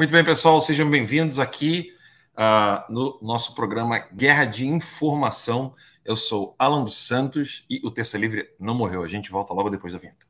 Muito bem, pessoal, sejam bem-vindos aqui uh, no nosso programa Guerra de Informação. Eu sou Alan dos Santos e o Terça Livre não morreu. A gente volta logo depois da vinheta.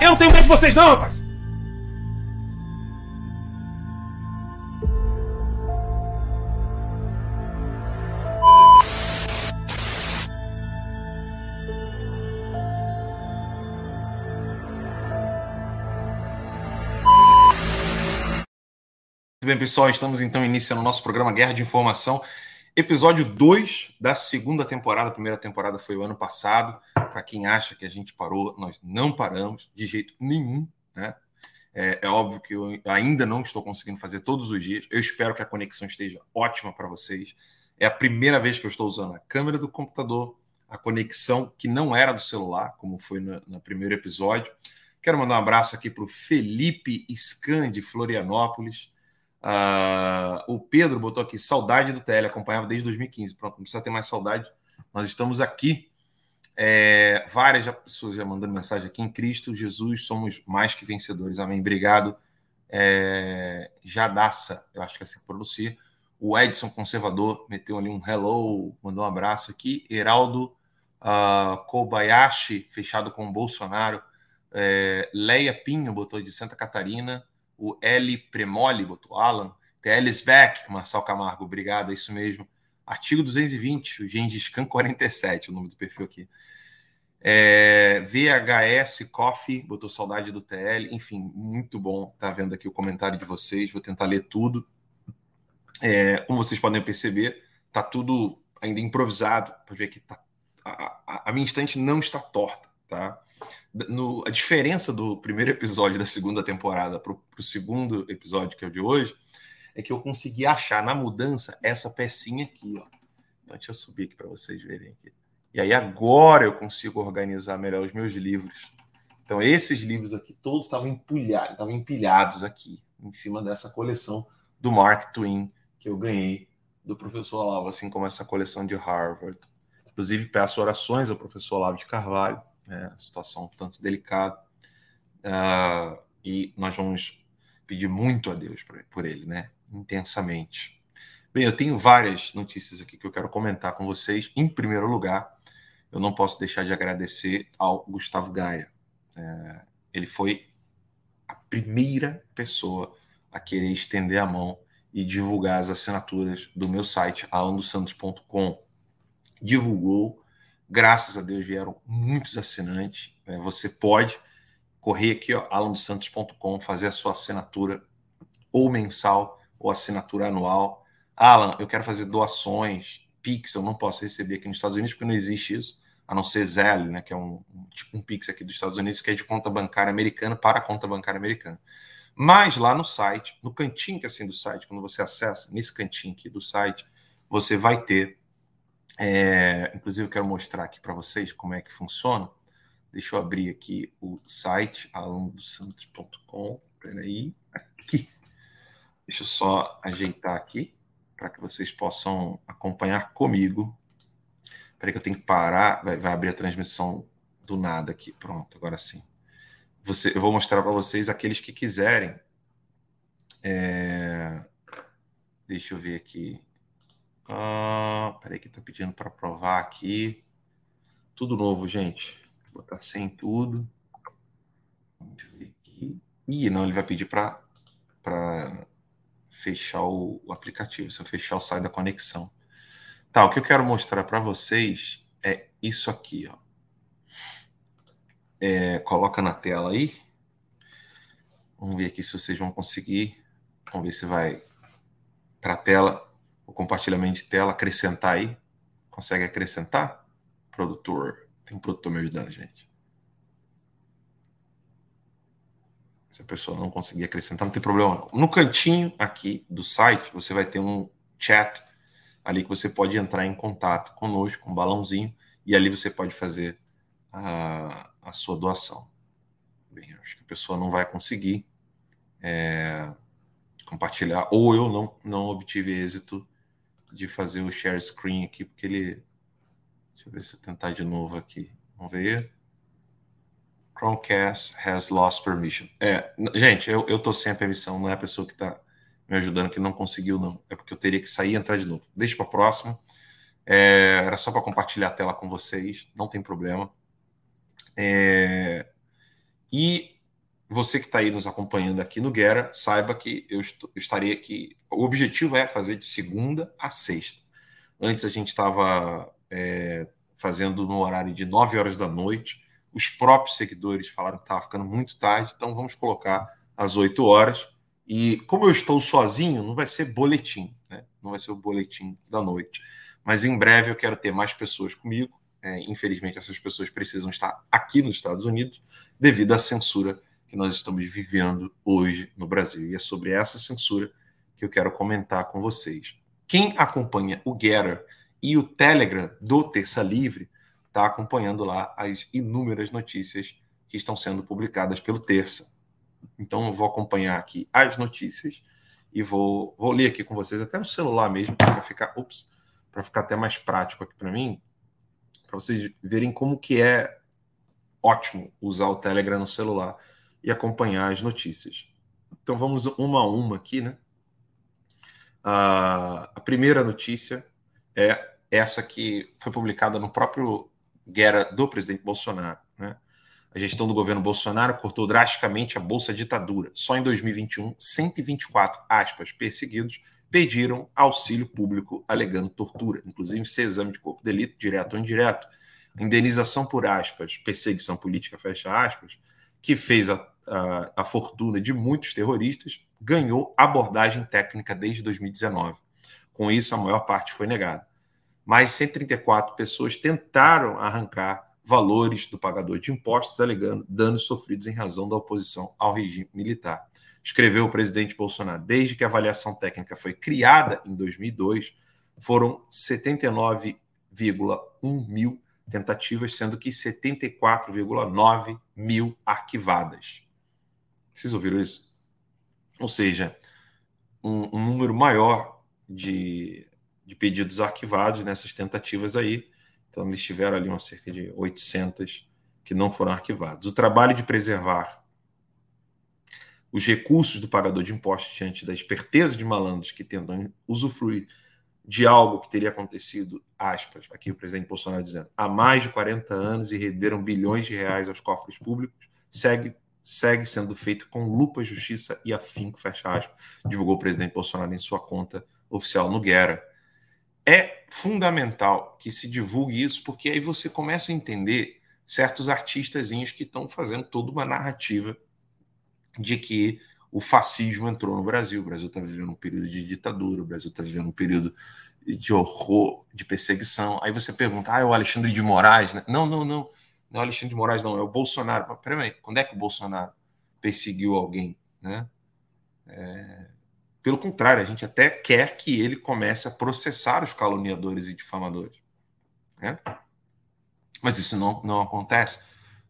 Eu não tenho medo de vocês, não, rapaz! Muito bem, pessoal, estamos então iniciando o nosso programa Guerra de Informação. Episódio 2 da segunda temporada. A primeira temporada foi o ano passado. Para quem acha que a gente parou, nós não paramos de jeito nenhum. Né? É, é, óbvio que eu ainda não estou conseguindo fazer todos os dias. Eu espero que a conexão esteja ótima para vocês. É a primeira vez que eu estou usando a câmera do computador, a conexão que não era do celular, como foi no, no primeiro episódio. Quero mandar um abraço aqui para o Felipe Scan de Florianópolis. Uh, o Pedro botou aqui saudade do TL, acompanhava desde 2015. Pronto, não precisa ter mais saudade. Nós estamos aqui. É, várias pessoas já mandando mensagem aqui. Em Cristo Jesus somos mais que vencedores. Amém. Obrigado. É, Jadaça, eu acho que é assim que pronuncia. O Edson Conservador meteu ali um hello, mandou um abraço aqui. Heraldo uh, Kobayashi, fechado com Bolsonaro. É, Leia Pinho botou de Santa Catarina o L Premoli, botou Alan, Teles Beck, Marçal Camargo, obrigado, é isso mesmo. Artigo 220, o Gengis Khan 47, o nome do perfil aqui. É, VHS Coffee, botou saudade do TL, enfim, muito bom tá vendo aqui o comentário de vocês, vou tentar ler tudo. É, como vocês podem perceber, tá tudo ainda improvisado, pode ver que tá, a, a, a minha estante não está torta, tá? no, a diferença do primeiro episódio da segunda temporada para o segundo episódio, que é o de hoje, é que eu consegui achar na mudança essa pecinha aqui. Ó. Então, deixa eu subir aqui para vocês verem. Aqui. E aí agora eu consigo organizar melhor os meus livros. Então, esses livros aqui todos estavam empilhados, estavam empilhados aqui, em cima dessa coleção do Mark Twain que eu ganhei do professor Olavo, assim como essa coleção de Harvard. Inclusive, peço orações ao professor Olavo de Carvalho né, situação tanto delicada, uh, e nós vamos pedir muito a Deus por, ele, né, intensamente. Bem, eu tenho várias notícias aqui que eu quero comentar com vocês. Em primeiro lugar, eu não posso deixar de agradecer ao Gustavo Gaia. É, ele foi a primeira pessoa a querer estender a mão e divulgar as assinaturas do meu site, alandosantos.com. Divulgou, Graças a Deus vieram muitos assinantes. Né? Você pode correr aqui, alandosantos.com, fazer a sua assinatura ou mensal ou assinatura anual. Alan, eu quero fazer doações, Pix, eu não posso receber aqui nos Estados Unidos porque não existe isso, a não ser Zelle, né, que é um, tipo um Pix aqui dos Estados Unidos que é de conta bancária americana para conta bancária americana. Mas lá no site, no cantinho que é assim do site, quando você acessa nesse cantinho aqui do site, você vai ter É, inclusive, eu quero mostrar aqui para vocês como é que funciona. Deixa eu abrir aqui o site alondosantos.com. Peraí, aqui. Deixa eu só ajeitar aqui para que vocês possam acompanhar comigo. Peraí que eu tenho que parar. Vai, vai abrir a transmissão do nada aqui. Pronto, agora sim. Você, eu vou mostrar para vocês aqueles que quiserem. É... Deixa eu ver aqui. Ah, peraí que tá pedindo para provar aqui. Tudo novo, gente. Vou botar sem tudo. Deixa eu ver aqui. Ih, não, ele vai pedir para fechar o, o, aplicativo. Se eu fechar, o sai da conexão. Tá, o que eu quero mostrar para vocês é isso aqui, ó. É, coloca na tela aí. Vamos ver aqui se vocês vão conseguir. Vamos ver se vai para a tela o compartilhamento de tela, acrescentar aí. Consegue acrescentar? Produtor. Tem um produtor me ajudando, gente. Se a pessoa não conseguir acrescentar, não tem problema não. No cantinho aqui do site, você vai ter um chat ali que você pode entrar em contato conosco, com um balãozinho, e ali você pode fazer a, a sua doação. Bem, acho que a pessoa não vai conseguir é, compartilhar, ou eu não, não obtive êxito de fazer o share screen aqui, porque ele. Deixa eu ver se eu tentar de novo aqui. Vamos ver. Chromecast has lost permission. É, gente, eu, eu tô sem a permissão, não é a pessoa que está me ajudando que não conseguiu, não. É porque eu teria que sair e entrar de novo. Deixa para a próxima. É, era só para compartilhar a tela com vocês, não tem problema. É, e você que está aí nos acompanhando aqui no Guerra, saiba que eu estarei aqui. O objetivo é fazer de segunda a sexta. Antes a gente estava é, fazendo no horário de 9 horas da noite. Os próprios seguidores falaram que estava ficando muito tarde, então vamos colocar às 8 horas. E como eu estou sozinho, não vai ser boletim, né? não vai ser o boletim da noite. Mas em breve eu quero ter mais pessoas comigo. É, infelizmente, essas pessoas precisam estar aqui nos Estados Unidos devido à censura que nós estamos vivendo hoje no Brasil. E é sobre essa censura que eu quero comentar com vocês. Quem acompanha o Getter e o Telegram do Terça Livre está acompanhando lá as inúmeras notícias que estão sendo publicadas pelo Terça. Então eu vou acompanhar aqui as notícias e vou, vou ler aqui com vocês até no celular mesmo para ficar, ups, para ficar até mais prático aqui para mim, para vocês verem como que é ótimo usar o Telegram no celular e acompanhar as notícias. Então vamos uma a uma aqui, né? a primeira notícia é essa que foi publicada no próprio Guerra do presidente Bolsonaro. Né? A gestão do governo Bolsonaro cortou drasticamente a Bolsa Ditadura. Só em 2021, 124 aspas, perseguidos pediram auxílio público alegando tortura, inclusive ser exame de corpo de delito, direto ou indireto, indenização por aspas, perseguição política, fecha aspas, que fez a, a, a fortuna de muitos terroristas, ganhou abordagem técnica desde 2019. Com isso, a maior parte foi negada. Mais 134 pessoas tentaram arrancar valores do pagador de impostos, alegando danos sofridos em razão da oposição ao regime militar. Escreveu o presidente Bolsonaro. Desde que a avaliação técnica foi criada em 2002, foram 79,1 mil tentativas, sendo que 74,9 mil arquivadas. Vocês ouviram isso? Ou seja, um, um número maior de, de pedidos arquivados nessas tentativas aí. Então, eles tiveram ali uma cerca de 800 que não foram arquivados. O trabalho de preservar os recursos do pagador de impostos diante da esperteza de malandros que tentam usufruir de algo que teria acontecido, aspas, aqui o presidente Bolsonaro dizendo, há mais de 40 anos e renderam bilhões de reais aos cofres públicos, segue, segue sendo feito com lupa, justiça e afinco, fecha aspas, divulgou o presidente Bolsonaro em sua conta oficial no Guerra. É fundamental que se divulgue isso, porque aí você começa a entender certos artistazinhos que estão fazendo toda uma narrativa de que o fascismo entrou no Brasil. O Brasil está vivendo um período de ditadura, o Brasil está vivendo um período de horror, de perseguição. Aí você pergunta, ah, é o Alexandre de Moraes? Né? Não, não, não. Não é o Alexandre de Moraes, não. É o Bolsonaro. Mas peraí, quando é que o Bolsonaro perseguiu alguém? Né? É... Pelo contrário, a gente até quer que ele comece a processar os caluniadores e difamadores. Né? Mas isso não, não acontece,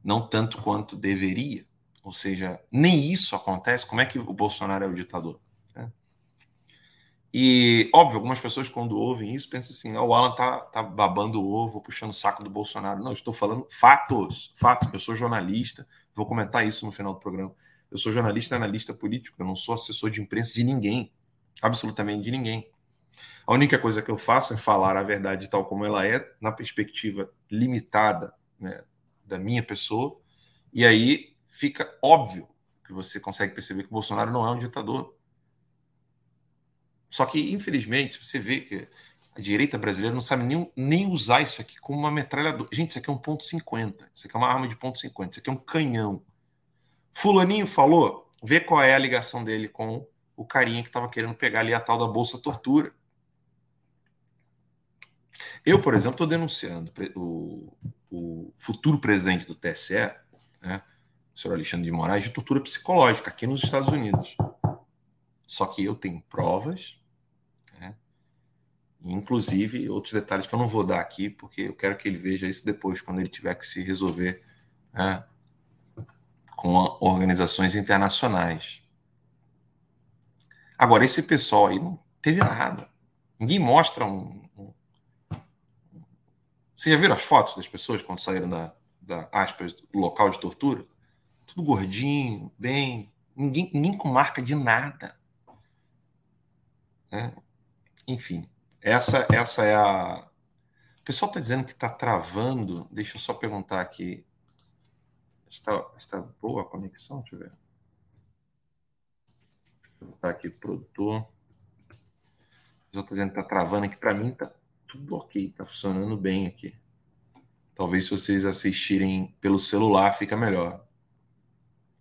não tanto quanto deveria. Ou seja, nem isso acontece. Como é que o Bolsonaro é o ditador? Né? E, óbvio, algumas pessoas, quando ouvem isso, pensam assim: oh, o Alan tá, tá babando o ovo, puxando o saco do Bolsonaro. Não, estou falando fatos. Fatos. Eu sou jornalista, vou comentar isso no final do programa. Eu sou jornalista analista político, eu não sou assessor de imprensa de ninguém, absolutamente de ninguém. A única coisa que eu faço é falar a verdade tal como ela é, na perspectiva limitada né, da minha pessoa, e aí fica óbvio que você consegue perceber que o Bolsonaro não é um ditador. Só que, infelizmente, você vê que a direita brasileira não sabe nem, nem usar isso aqui como uma metralhadora. Gente, isso aqui é um ponto .50. Isso aqui é uma arma de ponto .50. Isso aqui é um canhão. Fulaninho falou, vê qual é a ligação dele com o carinha que estava querendo pegar ali a tal da Bolsa Tortura. Eu, por exemplo, estou denunciando o, o, futuro presidente do TSE, né, o senhor Alexandre de Moraes, de tortura psicológica aqui nos Estados Unidos. Só que eu tenho provas, né, inclusive outros detalhes que eu não vou dar aqui, porque eu quero que ele veja isso depois, quando ele tiver que se resolver né, com organizações internacionais. Agora, esse pessoal aí não teve nada. Ninguém mostra um. Vocês já viram as fotos das pessoas quando saíram da, da aspas, do local de tortura? Tudo gordinho, bem. Ninguém, ninguém com marca de nada. É. Enfim, essa, essa é a. O pessoal está dizendo que está travando. Deixa eu só perguntar aqui. Está, está boa a conexão? Deixa eu ver. Vou botar aqui produtor. Já está dizendo que está travando aqui. Para mim está tudo ok, está funcionando bem aqui. Talvez se vocês assistirem pelo celular fica melhor.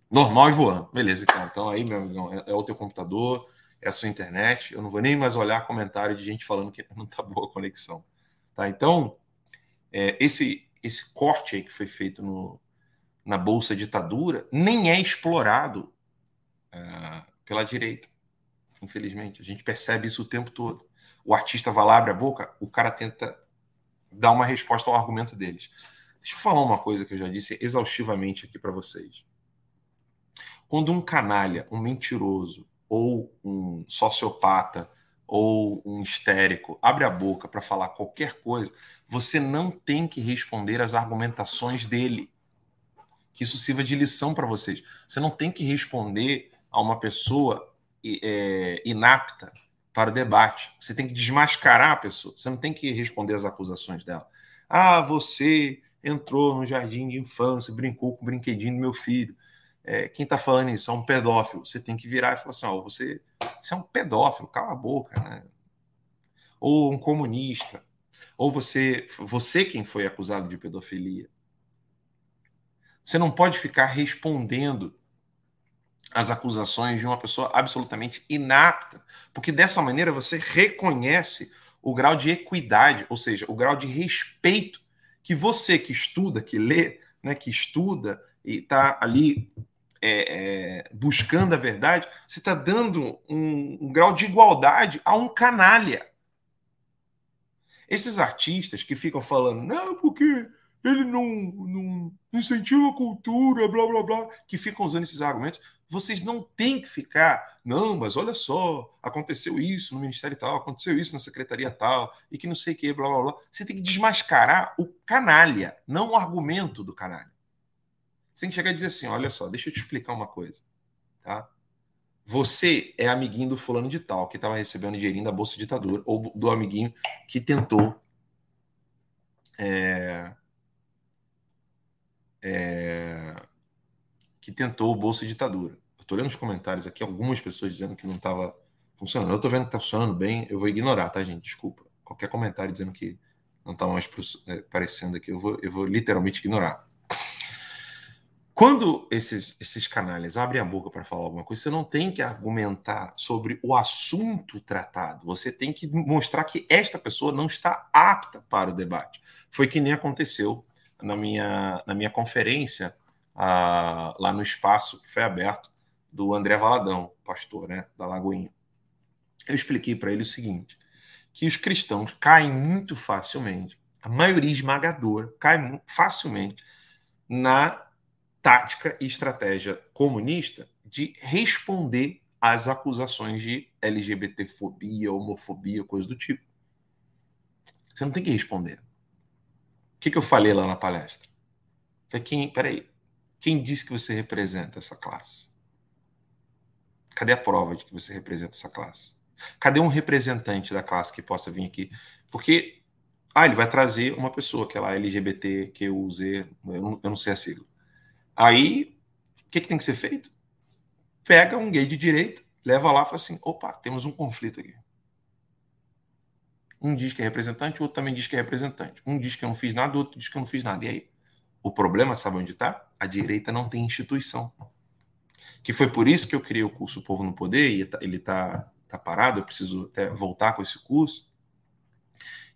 Normal e voando. Beleza, então. Então aí, meu amigão, é, é o teu computador, é a sua internet. Eu não vou nem mais olhar comentário de gente falando que não está boa a conexão. Tá? Então, é, esse, esse corte aí que foi feito no, na Bolsa Ditadura nem é explorado uh, pela direita. Infelizmente, a gente percebe isso o tempo todo. O artista vai lá, abre a boca, o cara tenta dar uma resposta ao argumento deles. Deixa eu falar uma coisa que eu já disse exaustivamente aqui para vocês. Quando um canalha, um mentiroso, ou um sociopata, ou um histérico abre a boca para falar qualquer coisa, você não tem que responder às argumentações dele que isso sirva de lição para vocês. Você não tem que responder a uma pessoa é, inapta para o debate. Você tem que desmascarar a pessoa. Você não tem que responder às acusações dela. Ah, você entrou no jardim de infância, brincou com o brinquedinho do meu filho. É, quem está falando isso é um pedófilo. Você tem que virar e falar assim: ó, você, você é um pedófilo, cala a boca, né? Ou um comunista. Ou você, você quem foi acusado de pedofilia. Você não pode ficar respondendo às acusações de uma pessoa absolutamente inapta, porque dessa maneira você reconhece o grau de equidade, ou seja, o grau de respeito que você que estuda, que lê, né, que estuda e está ali é, é, buscando a verdade, você está dando um, um grau de igualdade a um canalha. Esses artistas que ficam falando, não, porque ele não, não incentiva a cultura, blá blá blá, que ficam usando esses argumentos. Vocês não têm que ficar, não, mas olha só, aconteceu isso no ministério tal, aconteceu isso na secretaria tal, e que não sei o que, blá blá blá. Você tem que desmascarar o canalha, não o argumento do canalha. Você tem que chegar e dizer assim: olha só, deixa eu te explicar uma coisa, tá? Você é amiguinho do fulano de tal, que estava recebendo dinheirinho da Bolsa Ditadura, ou do amiguinho que tentou. É, é, que tentou o Bolsa Ditadura. Eu estou lendo os comentários aqui, algumas pessoas dizendo que não estava funcionando. Eu estou vendo que está funcionando bem, eu vou ignorar, tá, gente? Desculpa. Qualquer comentário dizendo que não está mais aparecendo aqui, eu vou, eu vou literalmente ignorar. Quando esses, esses canais abrem a boca para falar alguma coisa, você não tem que argumentar sobre o assunto tratado. Você tem que mostrar que esta pessoa não está apta para o debate. Foi que nem aconteceu na minha, na minha conferência ah, lá no espaço que foi aberto do André Valadão, pastor né, da Lagoinha. Eu expliquei para ele o seguinte: que os cristãos caem muito facilmente a maioria esmagadora cai facilmente na tática e estratégia comunista de responder às acusações de LGBTfobia, homofobia, coisa do tipo. Você não tem que responder. O que, que eu falei lá na palestra? Falei, quem, peraí, quem disse que você representa essa classe? Cadê a prova de que você representa essa classe? Cadê um representante da classe que possa vir aqui? Porque, ah, ele vai trazer uma pessoa que é lá LGBT, que eu usei, eu não sei a sigla. Aí, o que, que tem que ser feito? Pega um gay de direita, leva lá e fala assim: opa, temos um conflito aqui. Um diz que é representante, o outro também diz que é representante. Um diz que eu não fiz nada, o outro diz que eu não fiz nada. E aí? O problema, sabe onde está? A direita não tem instituição. Que foi por isso que eu criei o curso Povo no Poder, e tá, ele está tá parado, eu preciso até voltar com esse curso.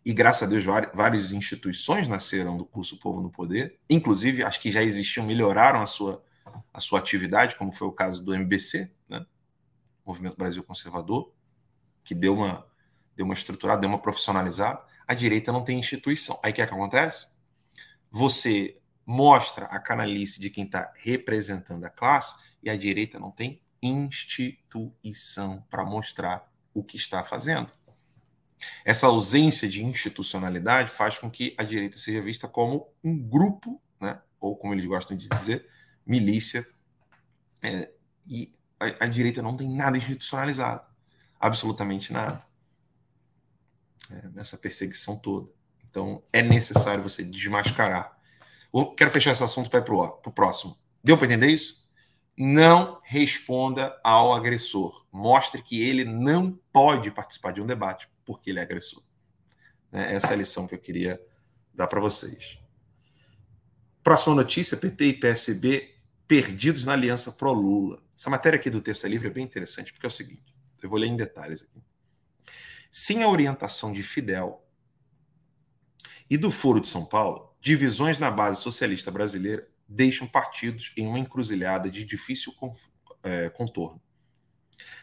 E graças a Deus, várias instituições nasceram do curso Povo no Poder, inclusive as que já existiam melhoraram a sua, a sua atividade, como foi o caso do MBC, né? Movimento Brasil Conservador, que deu uma, deu uma estruturada, deu uma profissionalizada. A direita não tem instituição. Aí o que, é que acontece? Você mostra a canalice de quem está representando a classe e a direita não tem instituição para mostrar o que está fazendo. Essa ausência de institucionalidade faz com que a direita seja vista como um grupo, né, ou como eles gostam de dizer, milícia, é, e a, a direita não tem nada institucionalizado, absolutamente nada, é, nessa perseguição toda. Então é necessário você desmascarar Quero fechar esse assunto para ir para o próximo. Deu para entender isso? Não responda ao agressor. Mostre que ele não pode participar de um debate porque ele é agressor. Né? Essa é a lição que eu queria dar para vocês. Próxima notícia: PT e PSB perdidos na aliança pró-Lula. Essa matéria aqui do Terça Livre é bem interessante porque é o seguinte: eu vou ler em detalhes aqui. Sem a orientação de Fidel e do Foro de São Paulo, Divisões na base socialista brasileira deixam partidos em uma encruzilhada de difícil é, contorno.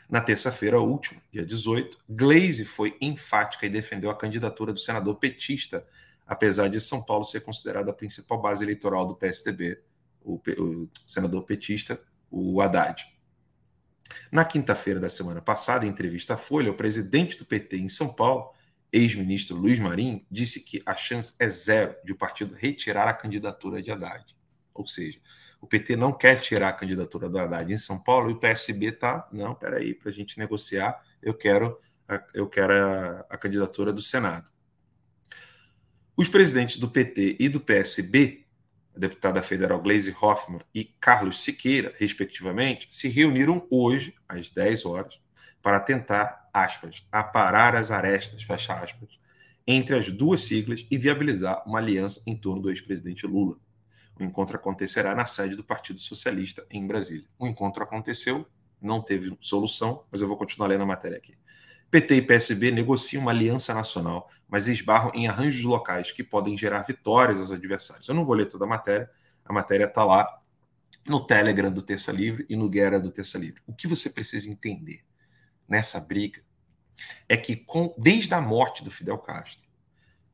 Na terça-feira última, dia 18, Glaze foi enfática e defendeu a candidatura do senador petista, apesar de São Paulo ser considerada a principal base eleitoral do PSDB, o, o senador petista, o Haddad. Na quinta-feira da semana passada, em entrevista à Folha, o presidente do PT em São Paulo ex-ministro Luiz Marinho disse que a chance é zero de o partido retirar a candidatura de Haddad. Ou seja, o PT não quer tirar a candidatura do Haddad em São Paulo e o PSB está, não, peraí, para a gente negociar, eu quero, a, eu quero a, a candidatura do Senado. Os presidentes do PT e do PSB, deputada federal Gleisi Hoffmann e Carlos Siqueira, respectivamente, se reuniram hoje, às 10 horas, para tentar, aspas, aparar as arestas, fecha aspas, entre as duas siglas e viabilizar uma aliança em torno do ex-presidente Lula. O encontro acontecerá na sede do Partido Socialista em Brasília. O encontro aconteceu, não teve solução, mas eu vou continuar lendo a matéria aqui. PT e PSB negociam uma aliança nacional, mas esbarram em arranjos locais que podem gerar vitórias aos adversários. Eu não vou ler toda a matéria, a matéria está lá no Telegram do Terça Livre e no Guerra do Terça Livre. O que você precisa entender? nessa briga é que, com, desde a morte do Fidel Castro,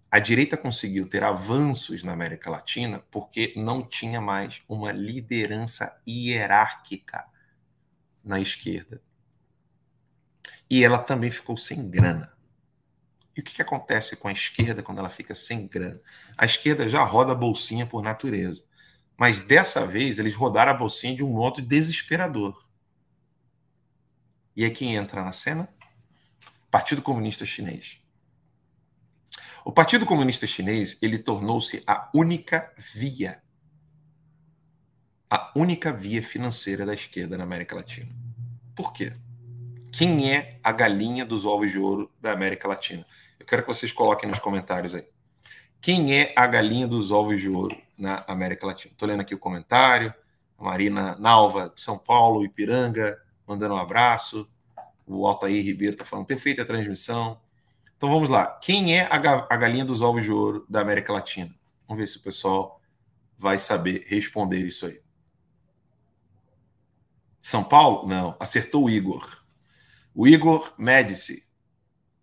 a direita conseguiu ter avanços na América Latina porque não tinha mais uma liderança hierárquica na esquerda. E ela também ficou sem grana. E o que, que acontece com a esquerda quando ela fica sem grana? A esquerda já roda a bolsinha por natureza. Mas dessa vez eles rodaram a bolsinha de um modo desesperador. E aí quem entra na cena? Partido Comunista Chinês. O Partido Comunista Chinês ele tornou-se a única via, a única via financeira da esquerda na América Latina. Por quê? Quem é a galinha dos ovos de ouro da América Latina? Eu quero que vocês coloquem nos comentários aí. Quem é a galinha dos ovos de ouro na América Latina? Estou lendo aqui o comentário. A Marina Nalva, de São Paulo, Ipiranga, mandando um abraço. O Altair Ribeiro está falando, perfeita transmissão. Então vamos lá. Quem é a, galinha dos ovos de ouro da América Latina? Vamos ver se o pessoal vai saber responder isso aí. São Paulo? Não. Acertou o Igor. O Igor Médici.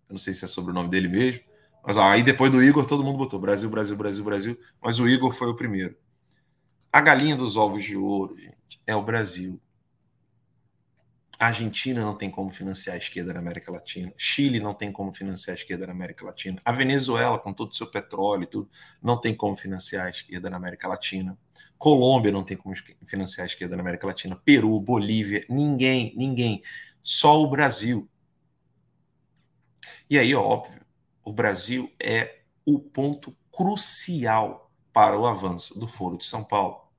Eu não sei se é sobre o nome dele mesmo, Mas ó, aí depois do Igor, todo mundo botou Brasil, Brasil, Brasil, Brasil. Mas o Igor foi o primeiro. A galinha dos ovos de ouro, gente, é o Brasil. A Argentina não tem como financiar a esquerda na América Latina. Chile não tem como financiar a esquerda na América Latina. A Venezuela, com todo o seu petróleo e tudo, não tem como financiar a esquerda na América Latina. Colômbia não tem como financiar a esquerda na América Latina. Peru, Bolívia, ninguém, ninguém. Só o Brasil. E aí, óbvio, o Brasil é o ponto crucial para o avanço do Foro de São Paulo.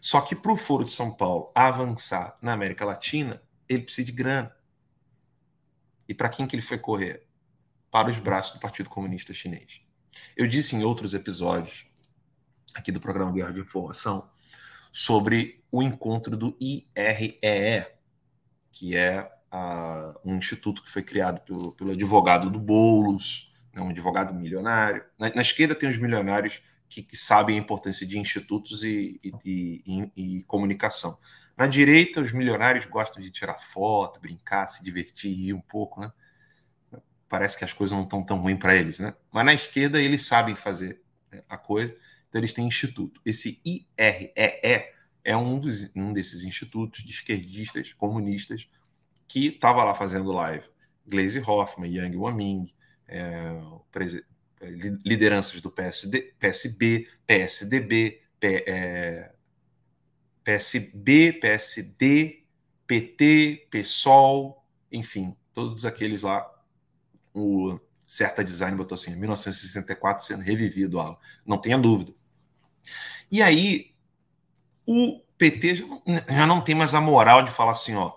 Só que para o Foro de São Paulo avançar na América Latina, ele precisa de grana. E para quem que ele foi correr? Para os braços do Partido Comunista Chinês. Eu disse em outros episódios aqui do programa Guerra de Informação sobre o encontro do IREE, que é uh, um instituto que foi criado pelo, pelo advogado do Boulos, né, um advogado milionário. Na, na esquerda tem os milionários que, que sabem a importância de institutos e, e, e, e, comunicação. Na direita, os milionários gostam de tirar foto, brincar, se divertir, rir um pouco, né? Parece que as coisas não estão tão ruins para eles, né? Mas na esquerda, eles sabem fazer né, a coisa, então eles têm instituto. Esse IREE é um, dos, um desses institutos de esquerdistas, comunistas, que estava lá fazendo live. Glaze Hoffman, Yang Waming, é, o lideranças do PSD, PSB, PSDB, P, é, PSB, PSD, PT, PSOL, enfim, todos aqueles lá. O Certa Design botou assim, 1964 sendo revivido, Alan. não tenha dúvida. E aí, o PT já não, tem mais a moral de falar assim, ó,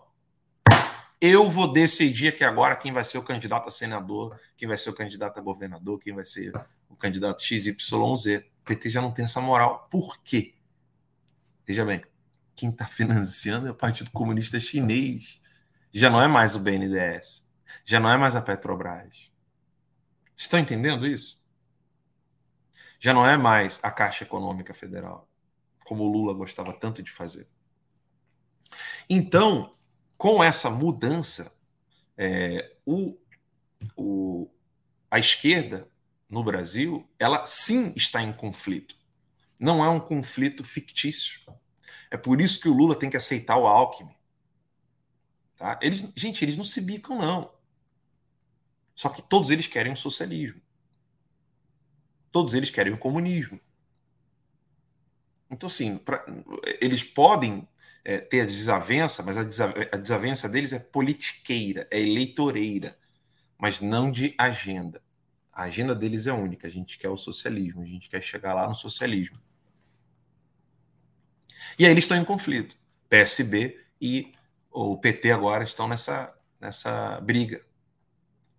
eu vou decidir aqui agora quem vai ser o candidato a senador, quem vai ser o candidato a governador, quem vai ser o candidato XYZ. O PT já não tem essa moral. Por quê? Veja bem, quem está financiando é o Partido Comunista Chinês. Já não é mais o BNDES. Já não é mais a Petrobras. Estão entendendo isso? Já não é mais a Caixa Econômica Federal, como o Lula gostava tanto de fazer. Então, com essa mudança, é, o, o, a esquerda no Brasil, ela sim está em conflito. Não é um conflito fictício. É por isso que o Lula tem que aceitar o Alckmin. Tá? Eles, gente, eles não se bicam, não. Só que todos eles querem o socialismo. Todos eles querem o comunismo. Então, assim, pra, eles podem é, ter a desavença, mas a, a desavença deles é politiqueira, é eleitoreira, mas não de agenda. A agenda deles é única. A gente quer o socialismo, a gente quer chegar lá no socialismo. E aí eles estão em conflito. PSB e o PT agora estão nessa, nessa briga.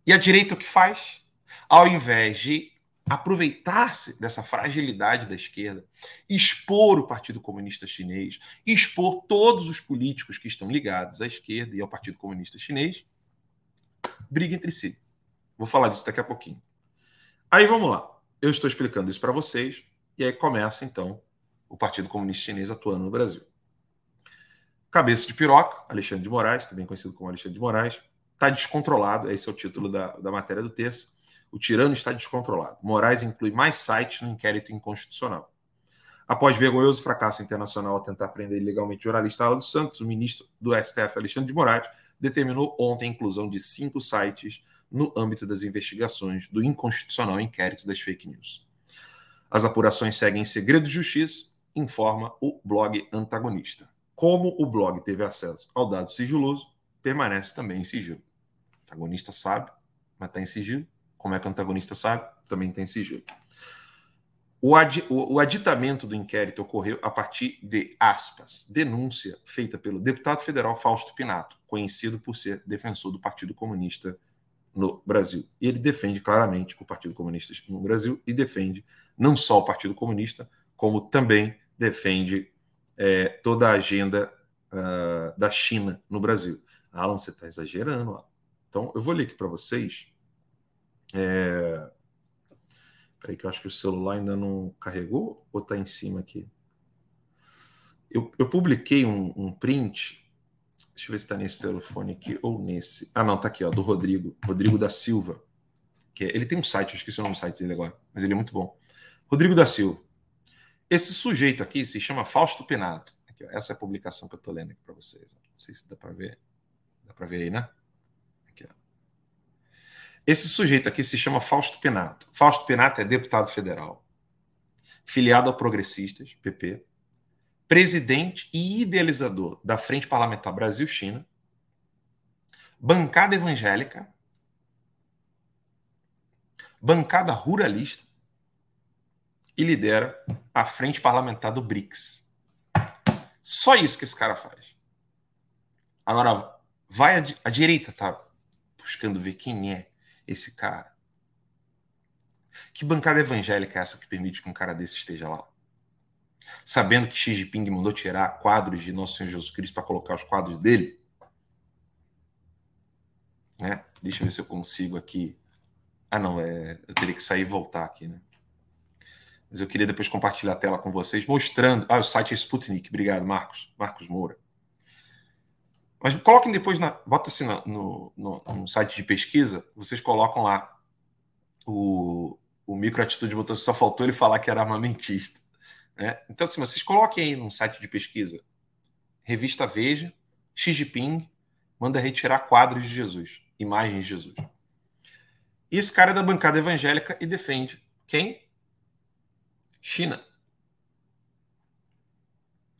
E a direita o que faz? Ao invés de aproveitar-se dessa fragilidade da esquerda, expor o Partido Comunista Chinês, expor todos os políticos que estão ligados à esquerda e ao Partido Comunista Chinês, briga entre si. Vou falar disso daqui a pouquinho. Aí vamos lá. Eu estou explicando isso para vocês e aí começa então o Partido Comunista Chinês atuando no Brasil. Cabeça de piroca, Alexandre de Moraes, também conhecido como Alexandre de Moraes, está descontrolado, esse é o título da, da matéria do texto o tirano está descontrolado. Moraes inclui mais sites no inquérito inconstitucional. Após vergonhoso fracasso internacional ao tentar prender ilegalmente o jornalista Alan dos Santos, o ministro do STF, Alexandre de Moraes, determinou ontem a inclusão de cinco sites no âmbito das investigações do inconstitucional inquérito das fake news. As apurações seguem em segredo de justiça, informa o blog antagonista. Como o blog teve acesso ao dado sigiloso, permanece também em sigilo. O antagonista sabe, mas está em sigilo. Como é que o antagonista sabe? Também tem sigilo. O, o, o aditamento do inquérito ocorreu a partir de, aspas, denúncia feita pelo deputado federal Fausto Pinato, conhecido por ser defensor do Partido Comunista no Brasil. E ele defende claramente o Partido Comunista no Brasil e defende não só o Partido Comunista, como também defende é, toda a agenda uh, da China no Brasil. Alan, você está exagerando. Alan. Então, eu vou ler aqui para vocês é... Peraí, que eu acho que o celular ainda não carregou ou está em cima aqui? Eu, eu publiquei um, um, print. Deixa eu ver se está nesse telefone aqui ou nesse. Ah, não, está aqui, ó, do Rodrigo, Rodrigo da Silva. que é, ele tem um site, eu esqueci o nome do site dele agora, mas ele é muito bom. Rodrigo da Silva. Esse sujeito aqui se chama Fausto Penato. Aqui, ó, essa é a publicação que eu estou lendo aqui para vocês. Não sei se dá para ver. Dá para ver aí, né? Esse sujeito aqui se chama Fausto Penato. Fausto Penato é deputado federal, filiado a Progressistas, PP, presidente e idealizador da Frente Parlamentar Brasil-China, bancada evangélica, bancada ruralista e lidera a frente parlamentar do BRICS. Só isso que esse cara faz. Agora, vai à, direita, tá buscando ver quem é esse cara. Que bancada evangélica é essa que permite que um cara desse esteja lá? Sabendo que Xi Jinping mandou tirar quadros de Nosso Senhor Jesus Cristo para colocar os quadros dele? Né? Deixa eu ver se eu consigo aqui. Ah, não, é... eu teria que sair e voltar aqui, né? Mas eu queria depois compartilhar a tela com vocês, mostrando. Ah, o site é Sputnik. Obrigado, Marcos. Marcos Moura. Mas coloquem depois, na, bota assim no, no, no, site de pesquisa, vocês colocam lá o, o microatitude motor. Só faltou ele falar que era armamentista. Né? Então, assim, vocês coloquem aí no site de pesquisa, revista Veja, Xi Jinping manda retirar quadros de Jesus, imagens de Jesus. E esse cara é da bancada evangélica e defende quem? China.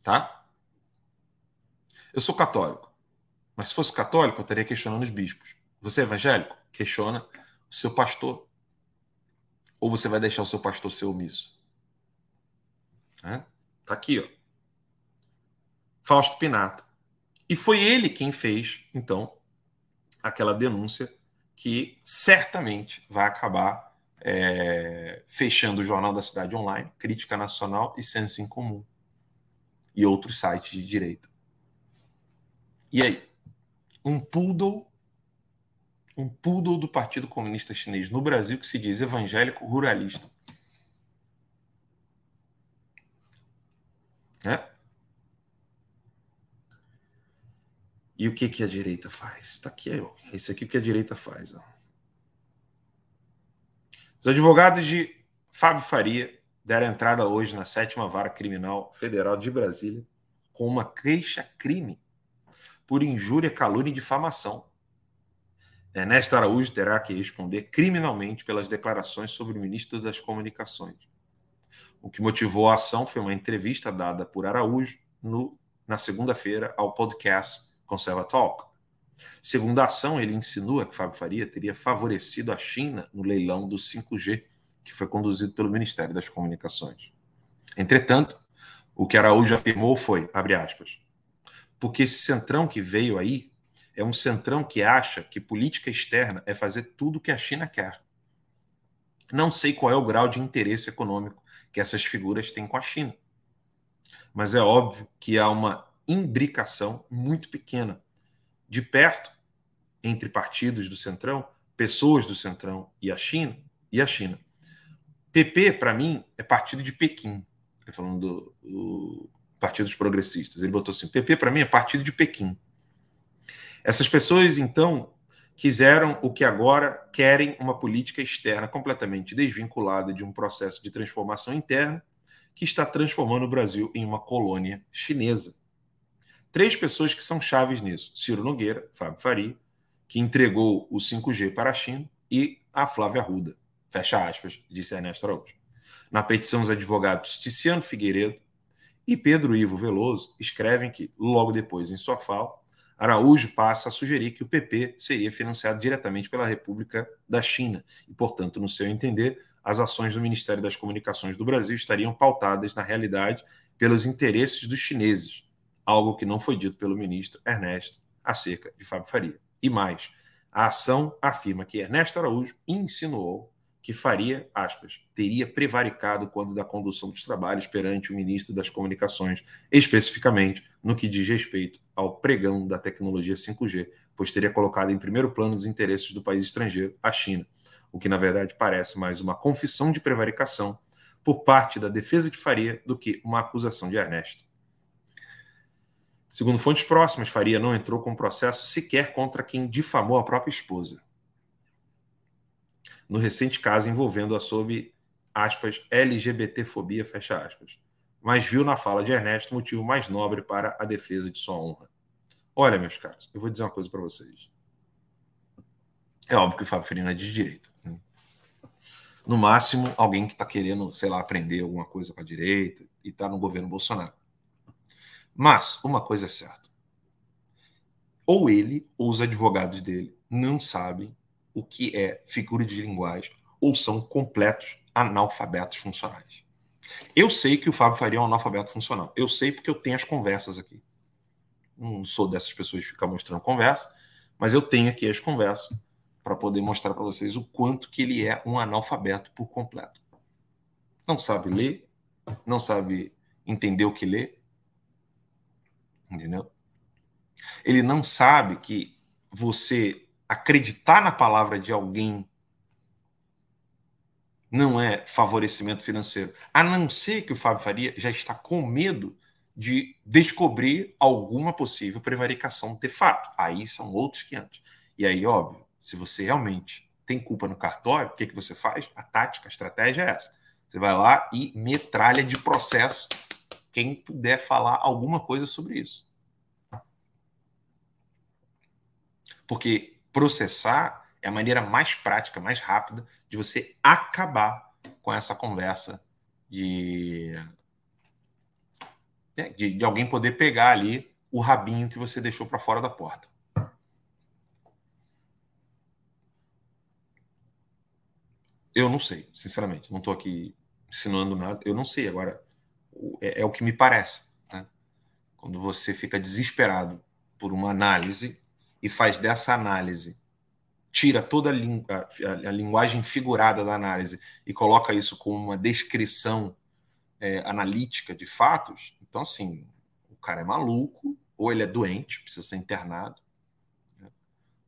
Tá? Eu sou católico. Mas se fosse católico, eu estaria questionando os bispos. Você é evangélico? Questiona o seu pastor. Ou você vai deixar o seu pastor ser omisso? É? Tá aqui, ó. Fausto Pinato. E foi ele quem fez, então, aquela denúncia que certamente vai acabar é, fechando o Jornal da Cidade Online, Crítica Nacional e Senso em Comum. E outros sites de direita. E aí? Um poodle, um poodle do Partido Comunista Chinês no Brasil que se diz evangélico ruralista. Né? E o que, que a direita faz? Está aqui, ó. Esse aqui é o que a direita faz. Ó. Os advogados de Fábio Faria deram entrada hoje na sétima vara criminal federal de Brasília com uma queixa-crime por injúria, calúnia e difamação. Ernesto Araújo terá que responder criminalmente pelas declarações sobre o ministro das Comunicações. O que motivou a ação foi uma entrevista dada por Araújo no, na segunda-feira ao podcast Conserva Talk. Segundo a ação, ele insinua que Fábio Faria teria favorecido a China no leilão do 5G, que foi conduzido pelo Ministério das Comunicações. Entretanto, o que Araújo afirmou foi, abre aspas, porque esse centrão que veio aí é um centrão que acha que política externa é fazer tudo o que a China quer. Não sei qual é o grau de interesse econômico que essas figuras têm com a China. Mas é óbvio que há uma imbricação muito pequena de perto entre partidos do Centrão, pessoas do Centrão e a China, e a China. PP, para mim, é partido de Pequim. Estou falando do, do Partido dos Progressistas. Ele botou assim: PP, para mim, é partido de Pequim. Essas pessoas, então, quiseram o que agora querem uma política externa completamente desvinculada de um processo de transformação interna que está transformando o Brasil em uma colônia chinesa. Três pessoas que são chaves nisso: Ciro Nogueira, Fábio Faria, que entregou o 5G para a China, e a Flávia Arruda. Fecha aspas, disse Ernesto Araújo. Na petição, os advogados Ticiano Figueiredo e Pedro Ivo Veloso escrevem que, logo depois, em sua fala, Araújo passa a sugerir que o PP seria financiado diretamente pela República da China e, portanto, no seu entender, as ações do Ministério das Comunicações do Brasil estariam pautadas, na realidade, pelos interesses dos chineses, algo que não foi dito pelo ministro Ernesto acerca de Fábio Faria. E mais, a ação afirma que Ernesto Araújo insinuou que Faria, aspas, teria prevaricado quando da condução dos trabalhos perante o ministro das Comunicações, especificamente no que diz respeito ao pregão da tecnologia 5G, pois teria colocado em primeiro plano os interesses do país estrangeiro, a China, o que na verdade parece mais uma confissão de prevaricação por parte da defesa de Faria do que uma acusação de Ernesto. Segundo fontes próximas, Faria não entrou com processo sequer contra quem difamou a própria esposa. No recente caso envolvendo a sob aspas LGBTfobia fecha aspas, mas viu na fala de Ernesto motivo mais nobre para a defesa de sua honra. Olha, meus caros, eu vou dizer uma coisa para vocês. É óbvio que o Fábio Ferino é de direita. Né? No máximo, alguém que está querendo, sei lá, aprender alguma coisa com a direita e está no governo Bolsonaro. Mas uma coisa é certa. Ou ele ou os advogados dele não sabem o que é figura de linguagem ou são completos analfabetos funcionais. Eu sei que o Fábio Faria é um analfabeto funcional. Eu sei porque eu tenho as conversas aqui. Não sou dessas pessoas de ficar mostrando conversa, mas eu tenho aqui as conversas para poder mostrar para vocês o quanto que ele é um analfabeto por completo. Não sabe ler, não sabe entender o que lê, entendeu? Ele não sabe que você acreditar na palavra de alguém não é favorecimento financeiro. A não ser que o Fábio Faria já está com medo de descobrir alguma possível prevaricação de fato. Aí são outros 500. E aí, óbvio, se você realmente tem culpa no cartório, o que, que você faz? A tática, a estratégia é essa. Você vai lá e metralha de processo quem puder falar alguma coisa sobre isso. Porque processar é a maneira mais prática, mais rápida de você acabar com essa conversa de, né, de, de alguém poder pegar ali o rabinho que você deixou para fora da porta. Eu não sei, sinceramente. Não estou aqui ensinando nada. Eu não sei. Agora, é, é o que me parece. Né? Quando você fica desesperado por uma análise e faz dessa análise tira toda a, linguagem figurada da análise e coloca isso como uma descrição é, analítica de fatos, então, assim, o cara é maluco, ou ele é doente, precisa ser internado, né?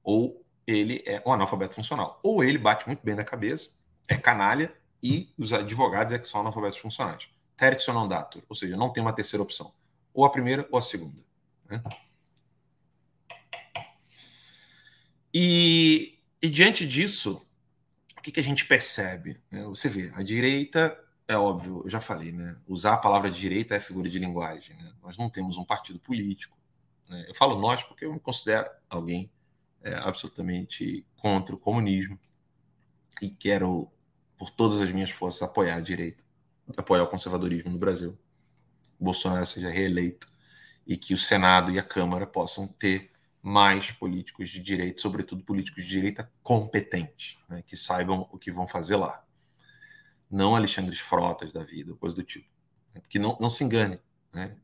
ou ele é um analfabeto funcional. Ou ele bate muito bem na cabeça, é canalha, e os advogados é que são analfabetos funcionais. Tertio non datur, ou seja, não tem uma terceira opção. Ou a primeira ou a segunda. Né? E e diante disso, o que, que a gente percebe? Né? Você vê, a direita, é óbvio, eu já falei, né? Usar a palavra direita é figura de linguagem. Né? Nós não temos um partido político. Né? Eu falo nós porque eu me considero alguém é, absolutamente contra o comunismo e quero, por todas as minhas forças, apoiar a direita, apoiar o conservadorismo no Brasil. Bolsonaro seja reeleito e que o Senado e a Câmara possam ter mais políticos de direita, sobretudo políticos de direita competentes, né, que saibam o que vão fazer lá. Não Alexandre Frotas da vida, coisa do tipo. Né, porque não, não se engane, né?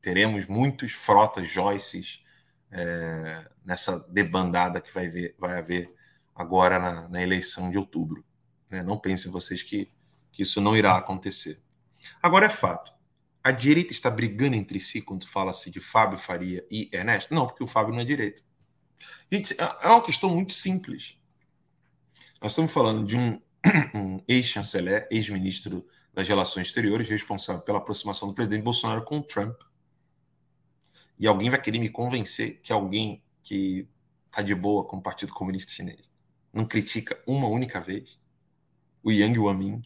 teremos muitos Frotas Joyces é, nessa debandada que vai, ver, vai haver agora na, na eleição de outubro. Né? Não pensem vocês que, que isso não irá acontecer. Agora é fato a direita está brigando entre si quando fala-se de Fábio Faria e Ernesto? Não, porque o Fábio não é direita. Gente, é, é uma questão muito simples. Nós estamos falando de um, um ex-chanceler, ex-ministro das Relações Exteriores, responsável pela aproximação do presidente Bolsonaro com o Trump. E alguém vai querer me convencer que alguém que está de boa com o Partido Comunista Chinês não critica uma única vez o Yang Waming.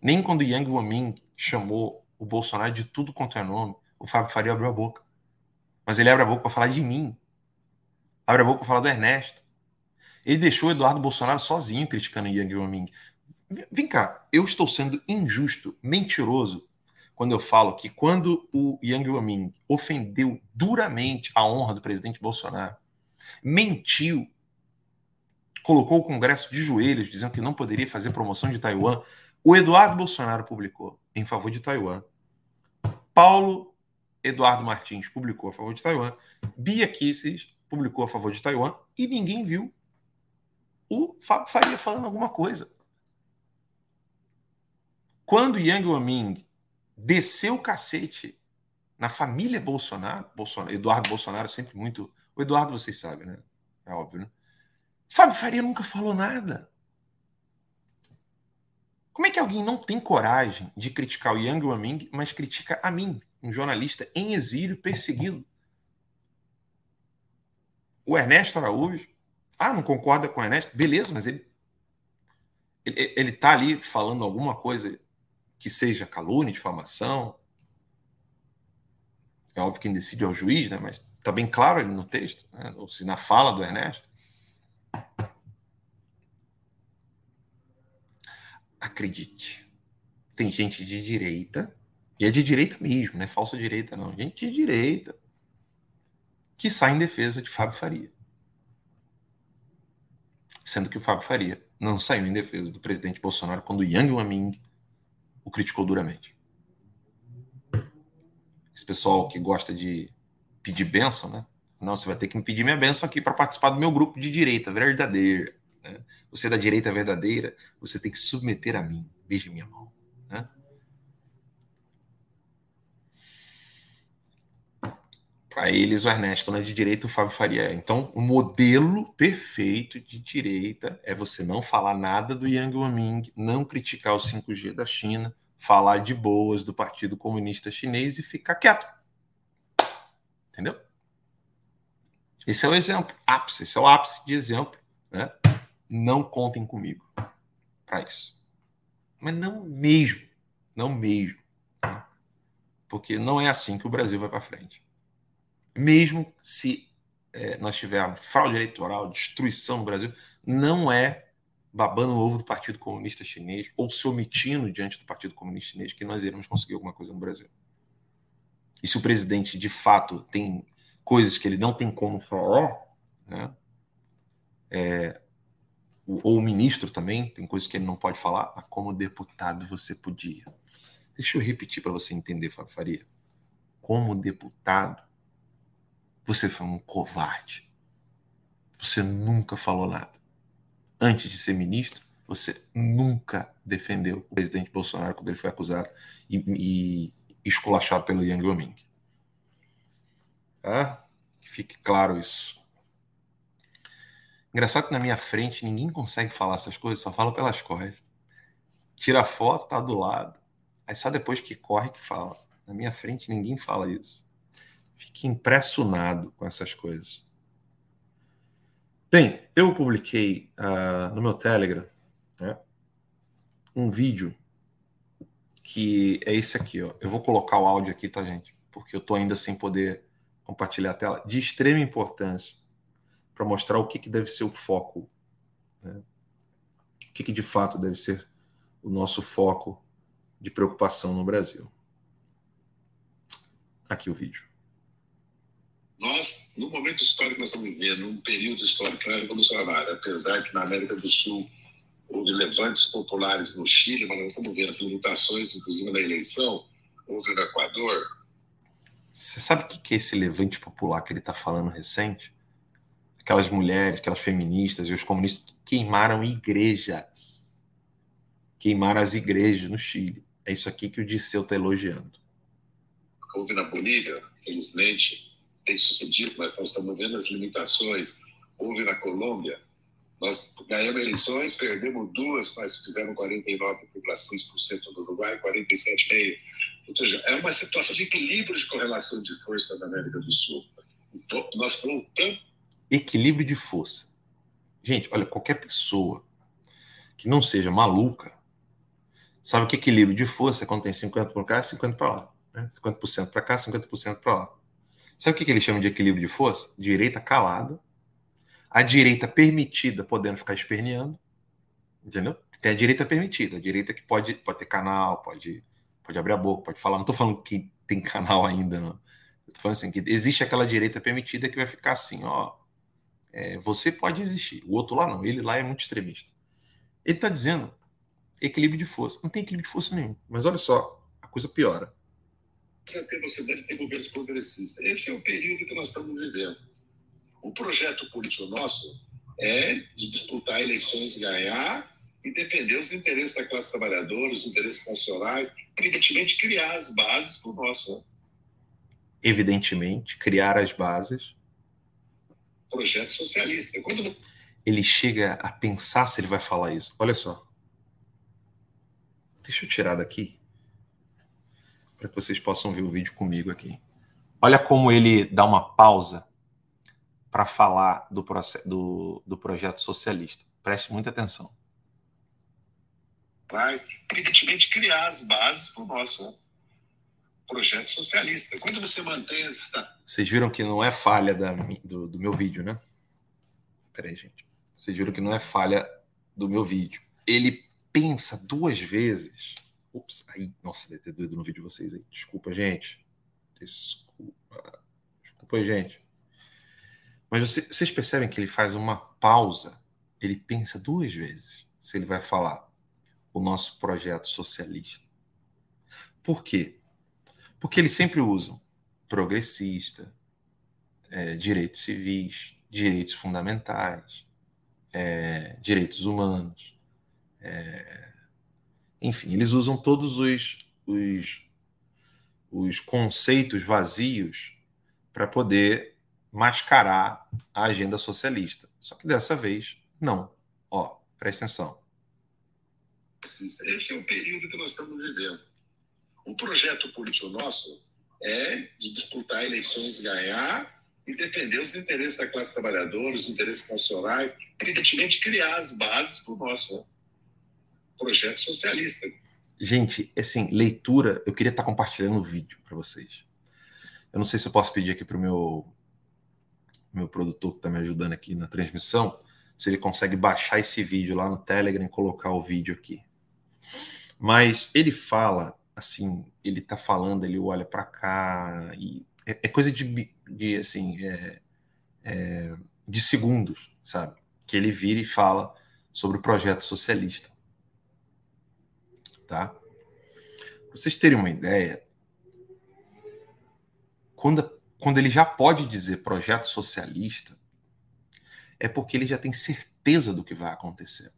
Nem quando o Yang Waming chamou o Bolsonaro de tudo quanto é nome, o Fábio Faria abriu a boca. Mas ele abre a boca para falar de mim. Abre a boca para falar do Ernesto. Ele deixou o Eduardo Bolsonaro sozinho criticando o Yang Waming. Vem cá, eu estou sendo injusto, mentiroso, quando eu falo que quando o Yang Waming ofendeu duramente a honra do presidente Bolsonaro, mentiu, colocou o Congresso de joelhos, dizendo que não poderia fazer promoção de Taiwan, o Eduardo Bolsonaro publicou em favor de Taiwan. Paulo Eduardo Martins publicou a favor de Taiwan. Bia Kisses publicou a favor de Taiwan e ninguém viu o Fábio Faria falando alguma coisa. Quando Yang Waming desceu o cacete na família Bolsonaro, Bolsonaro, Eduardo Bolsonaro sempre muito. O Eduardo vocês sabem, né? É óbvio, né? Fábio Faria nunca falou nada. Como é que alguém não tem coragem de criticar o Yang Waming, mas critica a mim, um jornalista em exílio, perseguido? O Ernesto Araújo, Ah, não concorda com o Ernesto? Beleza, mas ele ele, ele tá ali falando alguma coisa que seja calúnia, difamação. É óbvio que quem decide é o juiz, né? Mas tá bem claro ali no texto, né? ou se na fala do Ernesto. Acredite, tem gente de direita, e é de direita mesmo, não é falsa direita, não. Gente de direita que sai em defesa de Fábio Faria. Sendo que o Fábio Faria não saiu em defesa do presidente Bolsonaro quando Yang Waming o criticou duramente. Esse pessoal que gosta de pedir benção, né? Não, você vai ter que me pedir minha benção aqui para participar do meu grupo de direita verdadeira. Né? Você é da direita verdadeira, você tem que submeter a mim. Beije minha mão. Né? Para eles, o Ernesto não é de direita, o Fábio Faria é. Então, o modelo perfeito de direita é você não falar nada do Yang Waming, não criticar o 5G da China, falar de boas do Partido Comunista Chinês e ficar quieto. Entendeu? Esse é o exemplo, ápice, esse é o ápice de exemplo. Né? Não contem comigo para isso. Mas não mesmo, não mesmo. Né? Porque não é assim que o Brasil vai para frente mesmo se é, nós tivermos fraude eleitoral, destruição no Brasil, não é babando o ovo do Partido Comunista Chinês ou se omitindo diante do Partido Comunista Chinês que nós iremos conseguir alguma coisa no Brasil. E se o presidente de fato tem coisas que ele não tem como falar, né? É, ou o ministro também tem coisas que ele não pode falar, mas como deputado você podia. Deixa eu repetir para você entender, Fábio Faria. Como deputado, você foi um covarde. Você nunca falou nada. Antes de ser ministro, você nunca defendeu o presidente Bolsonaro quando ele foi acusado e, e esculachado pelo Yang Waming. Tá? Que fique claro isso. Engraçado que na minha frente ninguém consegue falar essas coisas, só fala pelas costas. Tira a foto, tá do lado. Aí só depois que corre que fala. Na minha frente ninguém fala isso. Fique impressionado com essas coisas. Bem, eu publiquei uh, no meu Telegram né, um vídeo que é esse aqui. Ó. Eu vou colocar o áudio aqui, tá, gente? Porque eu estou ainda sem poder compartilhar a tela. De extrema importância para mostrar o que, que deve ser o foco. Né? O que, que de fato deve ser o nosso foco de preocupação no Brasil. Aqui o vídeo. Nós, no momento histórico que nós estamos vivendo, num período histórico revolucionário, apesar que na América do Sul houve levantes populares no Chile, mas nós estamos vendo as limitações, inclusive na eleição, houve no Equador. Você sabe o que é esse levante popular que ele está falando recente? Aquelas mulheres, aquelas feministas e os comunistas que queimaram igrejas. Queimaram as igrejas no Chile. É isso aqui que o Dirceu está elogiando. Houve na Bolívia, felizmente, tem sucedido, mas nós estamos vendo as limitações. Houve na Colômbia, nós ganhamos eleições, perdemos duas, mas fizemos 49,6% no Uruguai, 47,5%. Ou seja, é uma situação de equilíbrio de correlação de força na América do Sul. Nós voltamos. Equilíbrio de força. Gente, olha, qualquer pessoa que não seja maluca sabe que equilíbrio de força é quando tem 50 para cá e 50 para lá. Né? 50% para cá, 50% para lá. Sabe o que ele chama de equilíbrio de força? Direita calada, a direita permitida podendo ficar esperneando, entendeu? Tem a direita permitida, a direita que pode, pode ter canal, pode, pode abrir a boca, pode falar. Não estou falando que tem canal ainda, não. Estou falando assim, que existe aquela direita permitida que vai ficar assim, ó. É, você pode existir. O outro lá não, ele lá é muito extremista. Ele está dizendo equilíbrio de força. Não tem equilíbrio de força nenhum. Mas olha só, a coisa piora você deve ter governos progressistas. Esse é o período que nós estamos vivendo. O projeto político nosso é de disputar eleições, ganhar e defender os interesses da classe trabalhadora, os interesses nacionais, evidentemente criar as bases para o nosso. Evidentemente, criar as bases. Projeto socialista. Quando... Ele chega a pensar se ele vai falar isso. Olha só. Deixa eu tirar daqui para que vocês possam ver o vídeo comigo aqui. Olha como ele dá uma pausa para falar do, do, do projeto socialista. Preste muita atenção. Mas, evidentemente, criar as bases para o nosso projeto socialista. Quando você mantém essa. Vocês viram que não é falha da, do, do meu vídeo, né? Peraí, gente. Vocês viram que não é falha do meu vídeo. Ele pensa duas vezes. Ups, aí, nossa, deve ter doido no vídeo de vocês aí. Desculpa, gente. Desculpa. Desculpa, gente. Mas vocês percebem que ele faz uma pausa. Ele pensa duas vezes se ele vai falar o nosso projeto socialista. Por quê? Porque eles sempre usam progressista, é, direitos civis, direitos fundamentais, é, direitos humanos. É, enfim, eles usam todos os, os, os conceitos vazios para poder mascarar a agenda socialista. Só que dessa vez, não. Ó, presta atenção. Esse é o período que nós estamos vivendo. O projeto político nosso é de disputar eleições, ganhar e defender os interesses da classe trabalhadora, os interesses nacionais, evidentemente criar as bases para o nosso projeto socialista. Gente, assim, leitura, eu queria estar compartilhando o vídeo para vocês. Eu não sei se eu posso pedir aqui para o meu, meu produtor que está me ajudando aqui na transmissão, se ele consegue baixar esse vídeo lá no Telegram e colocar o vídeo aqui. Mas ele fala assim, ele tá falando, ele olha para cá e é, é, coisa de, de assim, é, é, de segundos, sabe? Que ele vira e fala sobre o projeto socialista, tá? Pra vocês terem uma ideia, quando, quando ele já pode dizer projeto socialista, é porque ele já tem certeza do que vai acontecer.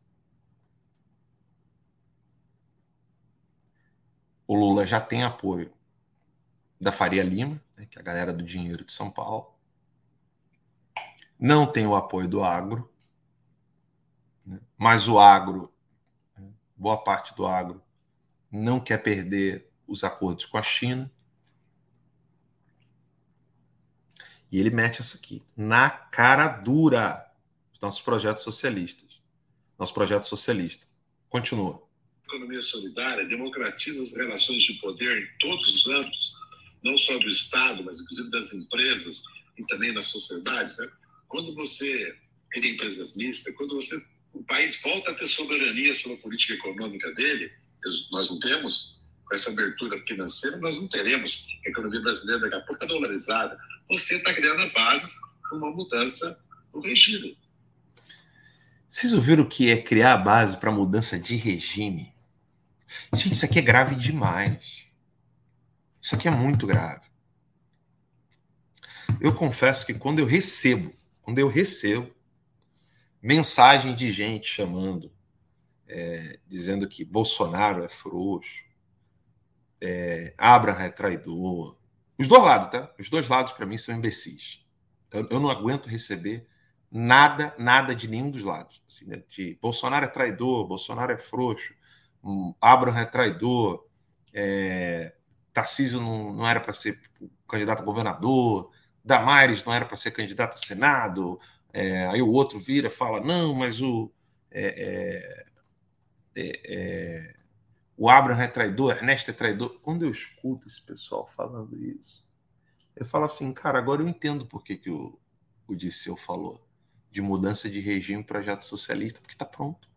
O Lula já tem apoio da Faria Lima, né, que é a galera do dinheiro de São Paulo. Não tem o apoio do agro, né, mas o agro, né, boa parte do agro, não quer perder os acordos com a China. E ele mete essa aqui, na cara dura, os nossos projetos socialistas. Nosso projeto socialista. Continua economia solidária democratiza as relações de poder em todos os âmbitos, não só do Estado, mas inclusive das empresas e também na sociedade. Né? Quando você tem empresas mistas, quando você o país volta a ter soberania sobre a política econômica dele, nós não temos, com essa abertura financeira, nós não teremos. A economia brasileira daqui a pouco dolarizada. Você está criando as bases para uma mudança no regime. Vocês ouviram o que é criar a base para mudança de regime? Gente, isso aqui é grave demais. Isso aqui é muito grave. Eu confesso que quando eu recebo, quando eu recebo mensagem de gente chamando, é, dizendo que Bolsonaro é frouxo, é, Abraham é traidor, os dois lados, tá? Os dois lados para mim são imbecis. Eu, eu, não aguento receber nada, nada de nenhum dos lados. Assim, né? De Bolsonaro é traidor, Bolsonaro é frouxo, um, Abraham é traidor, é, Tarcísio não, não era para ser candidato a governador, Damares não era para ser candidato a Senado, é, aí o outro vira fala, não, mas o, é, é, é, é, o Abraham é traidor, Ernesto é traidor. Quando eu escuto esse pessoal falando isso, eu falo assim, cara, agora eu entendo por que, que o, o Disseu falou de mudança de regime projeto socialista, porque está pronto.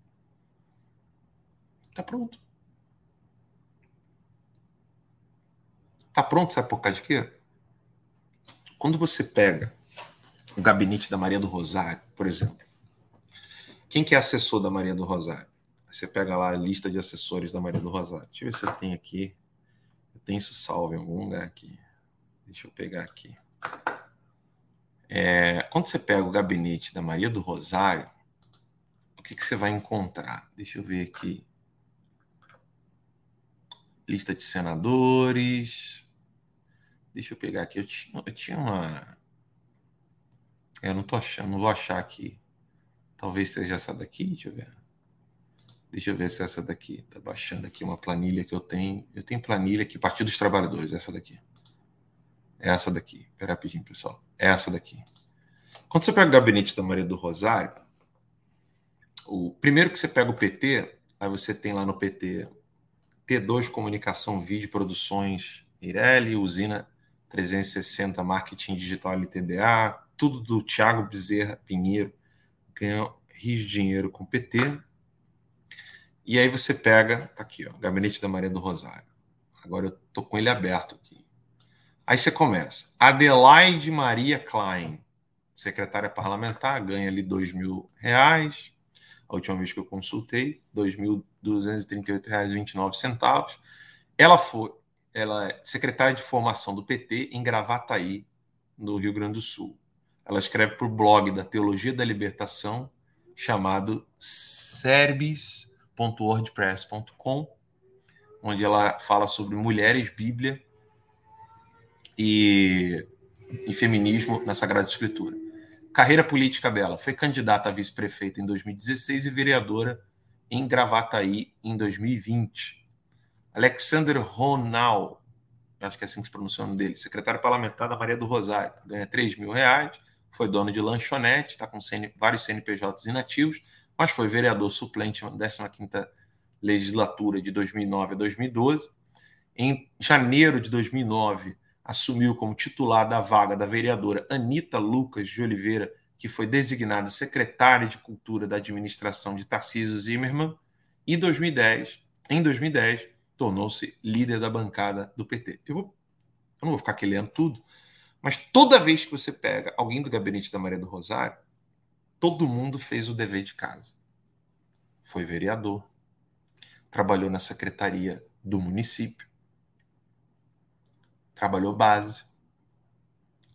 Tá pronto. Tá pronto, sabe por causa de quê? Quando você pega o gabinete da Maria do Rosário, por exemplo, quem que é assessor da Maria do Rosário? Você pega lá a lista de assessores da Maria do Rosário. Deixa eu ver se eu tenho aqui. Eu tenho isso salvo em algum lugar aqui. Deixa eu pegar aqui. É, quando você pega o gabinete da Maria do Rosário, o que, que você vai encontrar? Deixa eu ver aqui lista de senadores. Deixa eu pegar aqui. Eu tinha, eu tinha uma. É, eu não tô achando, não vou achar aqui. Talvez seja essa daqui, deixa eu ver. Deixa eu ver se é essa daqui. Tá baixando aqui uma planilha que eu tenho. Eu tenho planilha aqui, Partido dos Trabalhadores, essa daqui. É essa daqui. Espera rapidinho, pessoal. É essa daqui. Quando você pega o gabinete da Maria do Rosário, o primeiro que você pega o PT, aí você tem lá no PT T2 Comunicação, Vídeo, Produções Mirelli, Usina 360 Marketing Digital LTDA, tudo do Thiago Bezerra Pinheiro, ganhou rios de dinheiro com PT. E aí você pega, tá aqui, ó, Gabinete da Maria do Rosário. Agora eu tô com ele aberto aqui. Aí você começa. Adelaide Maria Klein, secretária parlamentar, ganha ali dois mil reais. A última vez que eu consultei, R$ 2.238,29. Ela foi, ela é secretária de formação do PT em Gravataí, no Rio Grande do Sul. Ela escreve para o blog da Teologia da Libertação, chamado serbis.wordpress.com, onde ela fala sobre mulheres, Bíblia e, e feminismo na Sagrada Escritura. Carreira política dela: foi candidata a vice-prefeita em 2016 e vereadora em Gravataí em 2020. Alexander Ronal, acho que é assim que se pronuncia o nome dele, secretário parlamentar da Maria do Rosário, ganha 3 mil reais, foi dono de lanchonete, está com CN, vários CNPJs inativos, mas foi vereador suplente na 15ª legislatura de 2009 a 2012. Em janeiro de 2009, assumiu como titular da vaga da vereadora Anita Lucas de Oliveira, que foi designada secretária de Cultura da administração de Tarcísio Zimmermann, e 2010, em 2010, tornou-se líder da bancada do PT. Eu, vou, eu não vou ficar aqui lendo tudo, mas toda vez que você pega alguém do gabinete da Maria do Rosário, todo mundo fez o dever de casa. Foi vereador, trabalhou na secretaria do município, trabalhou base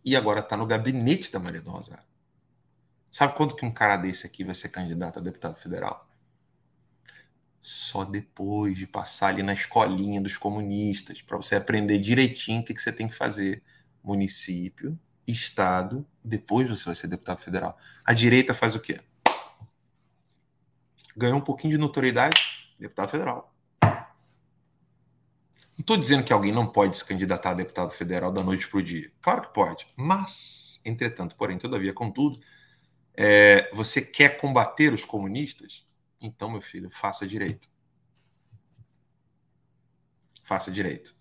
e agora está no gabinete da Maria do Rosário. Sabe quando que um cara desse aqui vai ser candidato a deputado federal? Só depois de passar ali na escolinha dos comunistas, para você aprender direitinho o que, que você tem que fazer. Município, Estado, depois você vai ser deputado federal. A direita faz o quê? Ganhou um pouquinho de notoriedade, deputado federal. Não estou dizendo que alguém não pode se candidatar a deputado federal da noite para o dia. Claro que pode. Mas, entretanto, porém, todavia, contudo, é, você quer combater os comunistas? Então, meu filho, faça direito. Faça direito.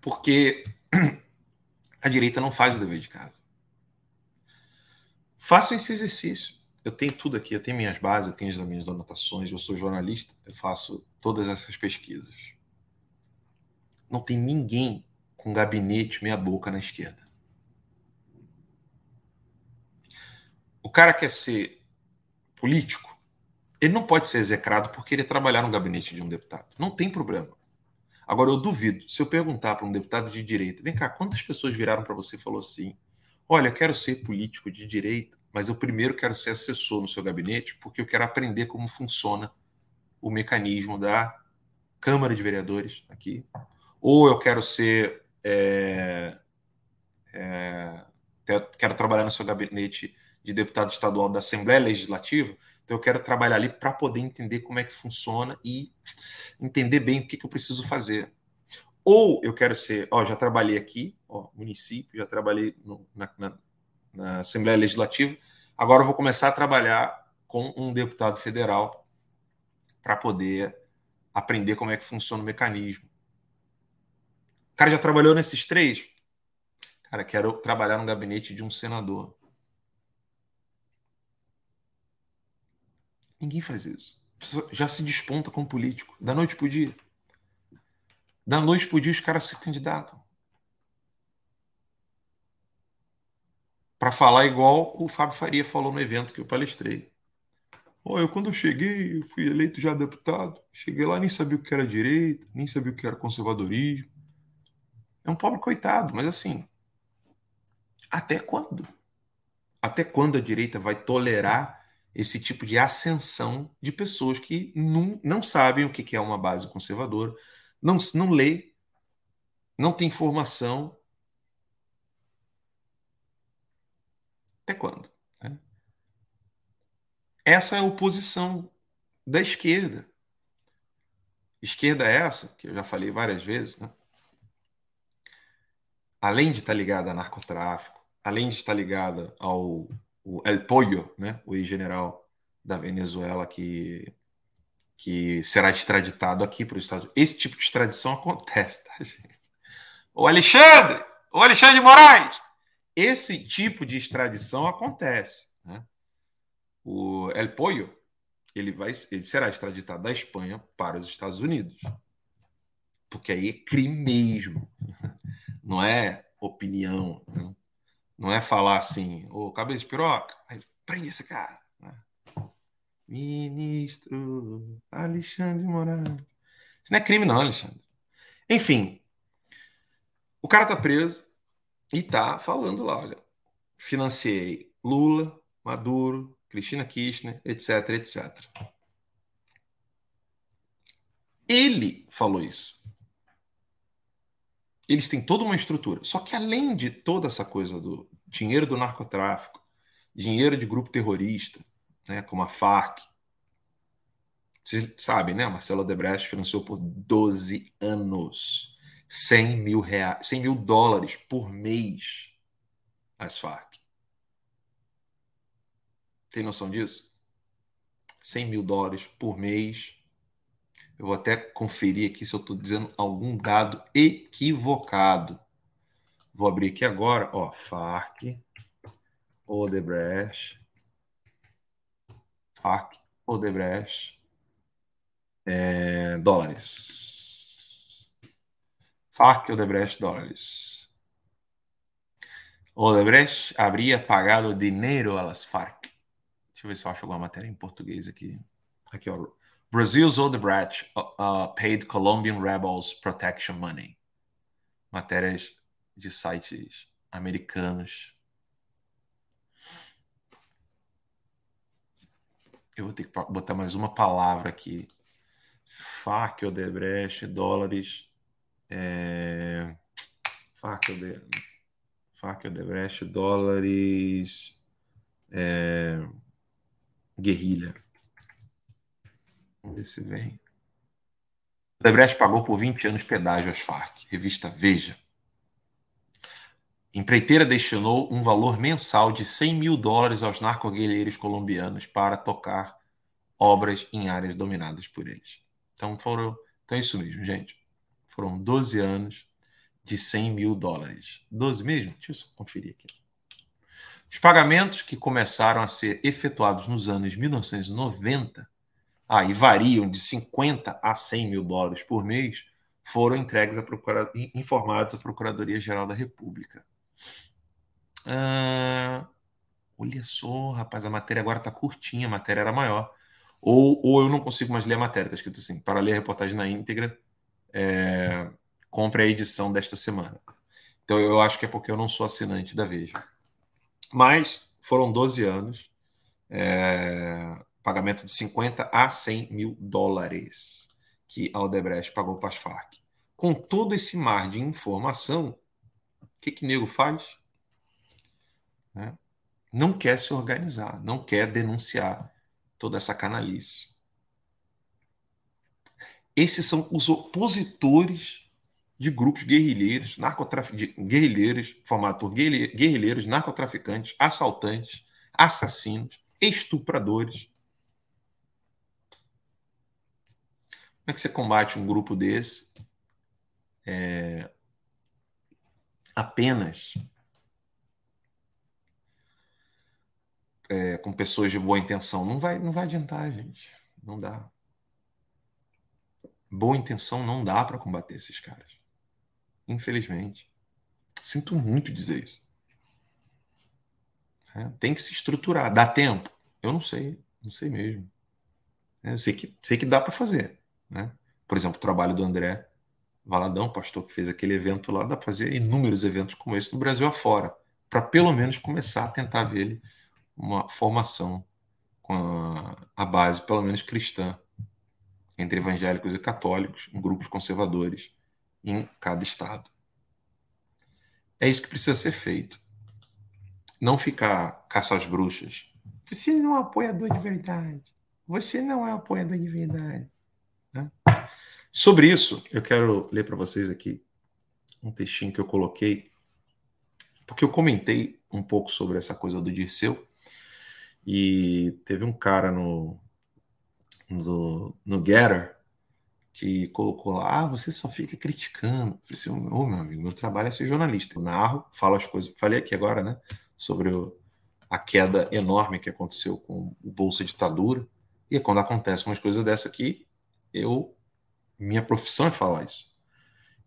Porque a direita não faz o dever de casa. Façam esse exercício eu tenho tudo aqui, eu tenho minhas bases, eu tenho as minhas anotações, eu sou jornalista, eu faço todas essas pesquisas. Não tem ninguém com gabinete meia boca na esquerda. O cara quer ser político, ele não pode ser execrado por querer trabalhar no gabinete de um deputado. Não tem problema. Agora, eu duvido, se eu perguntar para um deputado de direita, vem cá, quantas pessoas viraram para você e falou assim, olha, eu quero ser político de direita, mas eu primeiro quero ser assessor no seu gabinete, porque eu quero aprender como funciona o mecanismo da Câmara de Vereadores aqui. Ou eu quero ser. É, é, quero trabalhar no seu gabinete de deputado estadual da Assembleia Legislativa, então eu quero trabalhar ali para poder entender como é que funciona e entender bem o que, que eu preciso fazer. Ou eu quero ser, ó, já trabalhei aqui, ó, município, já trabalhei no, na, na na Assembleia Legislativa. Agora eu vou começar a trabalhar com um deputado federal para poder aprender como é que funciona o mecanismo. O cara já trabalhou nesses três? Cara, quero trabalhar no gabinete de um senador. Ninguém faz isso. Já se desponta como político, da noite para o dia. Da noite para o dia os caras se candidatam. Para falar igual o Fábio Faria falou no evento que eu palestrei. Oh, eu quando eu cheguei, eu fui eleito já deputado, cheguei lá nem sabia o que era direita, nem sabia o que era conservadorismo. É um pobre coitado, mas assim, até quando? Até quando a direita vai tolerar esse tipo de ascensão de pessoas que não, não sabem o que é uma base conservadora, não, não lê, não tem formação Até quando? Né? Essa é a oposição da esquerda. Esquerda é essa, que eu já falei várias vezes, né? além de estar ligada a narcotráfico, além de estar ligada ao El Pollo, né, o ex-general da Venezuela que, que será extraditado aqui para os Estados Unidos. Esse tipo de extradição acontece, tá, gente? O Alexandre! O Alexandre Moraes! Esse tipo de extradição acontece. Né? O El Pollo ele, vai, ele será extraditado da Espanha para os Estados Unidos. Porque aí é crime mesmo. Não é opinião. Né? Não é falar assim, ô oh, cabeça de piroca, prende esse cara. Ministro Alexandre Moraes. Isso não é crime, não, Alexandre. Enfim, o cara tá preso e tá falando lá, olha, financiei Lula, Maduro, Cristina Kirchner, etc, etc. Ele falou isso. Eles têm toda uma estrutura. Só que além de toda essa coisa do dinheiro do narcotráfico, dinheiro de grupo terrorista, né, como a FARC. Vocês sabem, né? Marcelo Odebrecht financiou por 12 anos 100 mil, reais, 100 mil dólares por mês as FARC. Tem noção disso? 100 mil dólares por mês. Eu vou até conferir aqui se eu estou dizendo algum dado equivocado. Vou abrir aqui agora, ó, FARC, Odebrecht, FARC, Odebrecht, é, dólares. FARC, Odebrecht, dólares. Odebrecht habría pagado dinheiro a las FARC. Deixa eu ver se eu acho alguma matéria em português aqui. Aqui, ó. Brazil's Odebrecht uh, uh, paid Colombian rebels protection money. Matérias de sites americanos Eu vou ter que botar mais uma palavra aqui. FAC, Odebrecht, dólares. É... FAC, Ode... FAC, Odebrecht, dólares. É... Guerrilha. Vamos ver se vem. Odebrecht pagou por 20 anos pedágio às FARC. Revista Veja. Empreiteira destinou um valor mensal de 100 mil dólares aos narcoguerreiros colombianos para tocar obras em áreas dominadas por eles. Então foram, então é isso mesmo, gente. Foram 12 anos de 100 mil dólares. 12 mesmo? Deixa eu só conferir aqui. Os pagamentos que começaram a ser efetuados nos anos 1990, ah, e variam de 50 a 100 mil dólares por mês, foram entregues a procura... informados à Procuradoria-Geral da República. Ah, olha só, rapaz, a matéria agora está curtinha, a matéria era maior. Ou, ou eu não consigo mais ler a matéria, está escrito assim, para ler a reportagem na íntegra, é, compre a edição desta semana. Então eu acho que é porque eu não sou assinante da Veja. Mas foram 12 anos, é, pagamento de 50 a 100 mil dólares que a Odebrecht pagou para as Farc. Com todo esse mar de informação, o que que nego faz? Né? Não quer se organizar, não quer denunciar toda essa canalice. Esses são os opositores de grupos guerrilheiros, narcotraficantes, guerrilheiros, formados por guerrilheiros, narcotraficantes, assaltantes, assassinos, estupradores. Como é que você combate um grupo desse? É, apenas é, com pessoas de boa intenção. Não vai, não vai adiantar, gente. Não dá. Boa intenção não dá para combater esses caras. Infelizmente. Sinto muito dizer isso. É, tem que se estruturar. Dá tempo? Eu não sei. Não sei mesmo. É, eu sei que, sei que dá para fazer. Né? Por exemplo, o trabalho do André Valadão, pastor que fez aquele evento lá, dá para fazer inúmeros eventos como esse no Brasil afora, para pelo menos começar a tentar ver ele uma formação com a, a base, pelo menos cristã, entre evangélicos e católicos, em grupos conservadores, em cada estado. É isso que precisa ser feito. Não ficar caça às bruxas. Você não é um apoiador de verdade. Você não é um apoiador de verdade. Né? Sobre isso, eu quero ler para vocês aqui um textinho que eu coloquei porque eu comentei um pouco sobre essa coisa do Dirceu e teve um cara no, no, no Getter que colocou lá, ah, você só fica criticando. Eu falei assim, oh, meu amigo, meu trabalho é ser jornalista. Eu narro, falo as coisas, falei aqui agora, né, sobre o, a queda enorme que aconteceu com o Bolsa Ditadura. E quando acontece umas coisas dessa aqui, eu minha profissão é falar isso.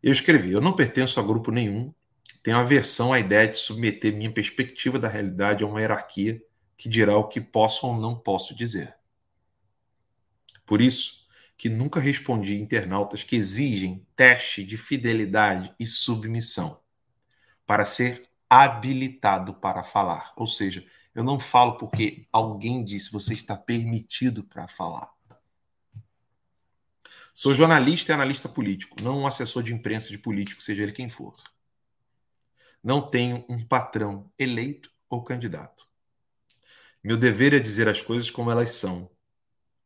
Eu escrevi: eu não pertenço a grupo nenhum, tenho aversão à ideia de submeter minha perspectiva da realidade a uma hierarquia que dirá o que posso ou não posso dizer. Por isso, que nunca respondi internautas que exigem teste de fidelidade e submissão para ser habilitado para falar. Ou seja, eu não falo porque alguém disse você está permitido para falar. Sou jornalista e analista político, não um assessor de imprensa de político, seja ele quem for. Não tenho um patrão eleito ou candidato. Meu dever é dizer as coisas como elas são,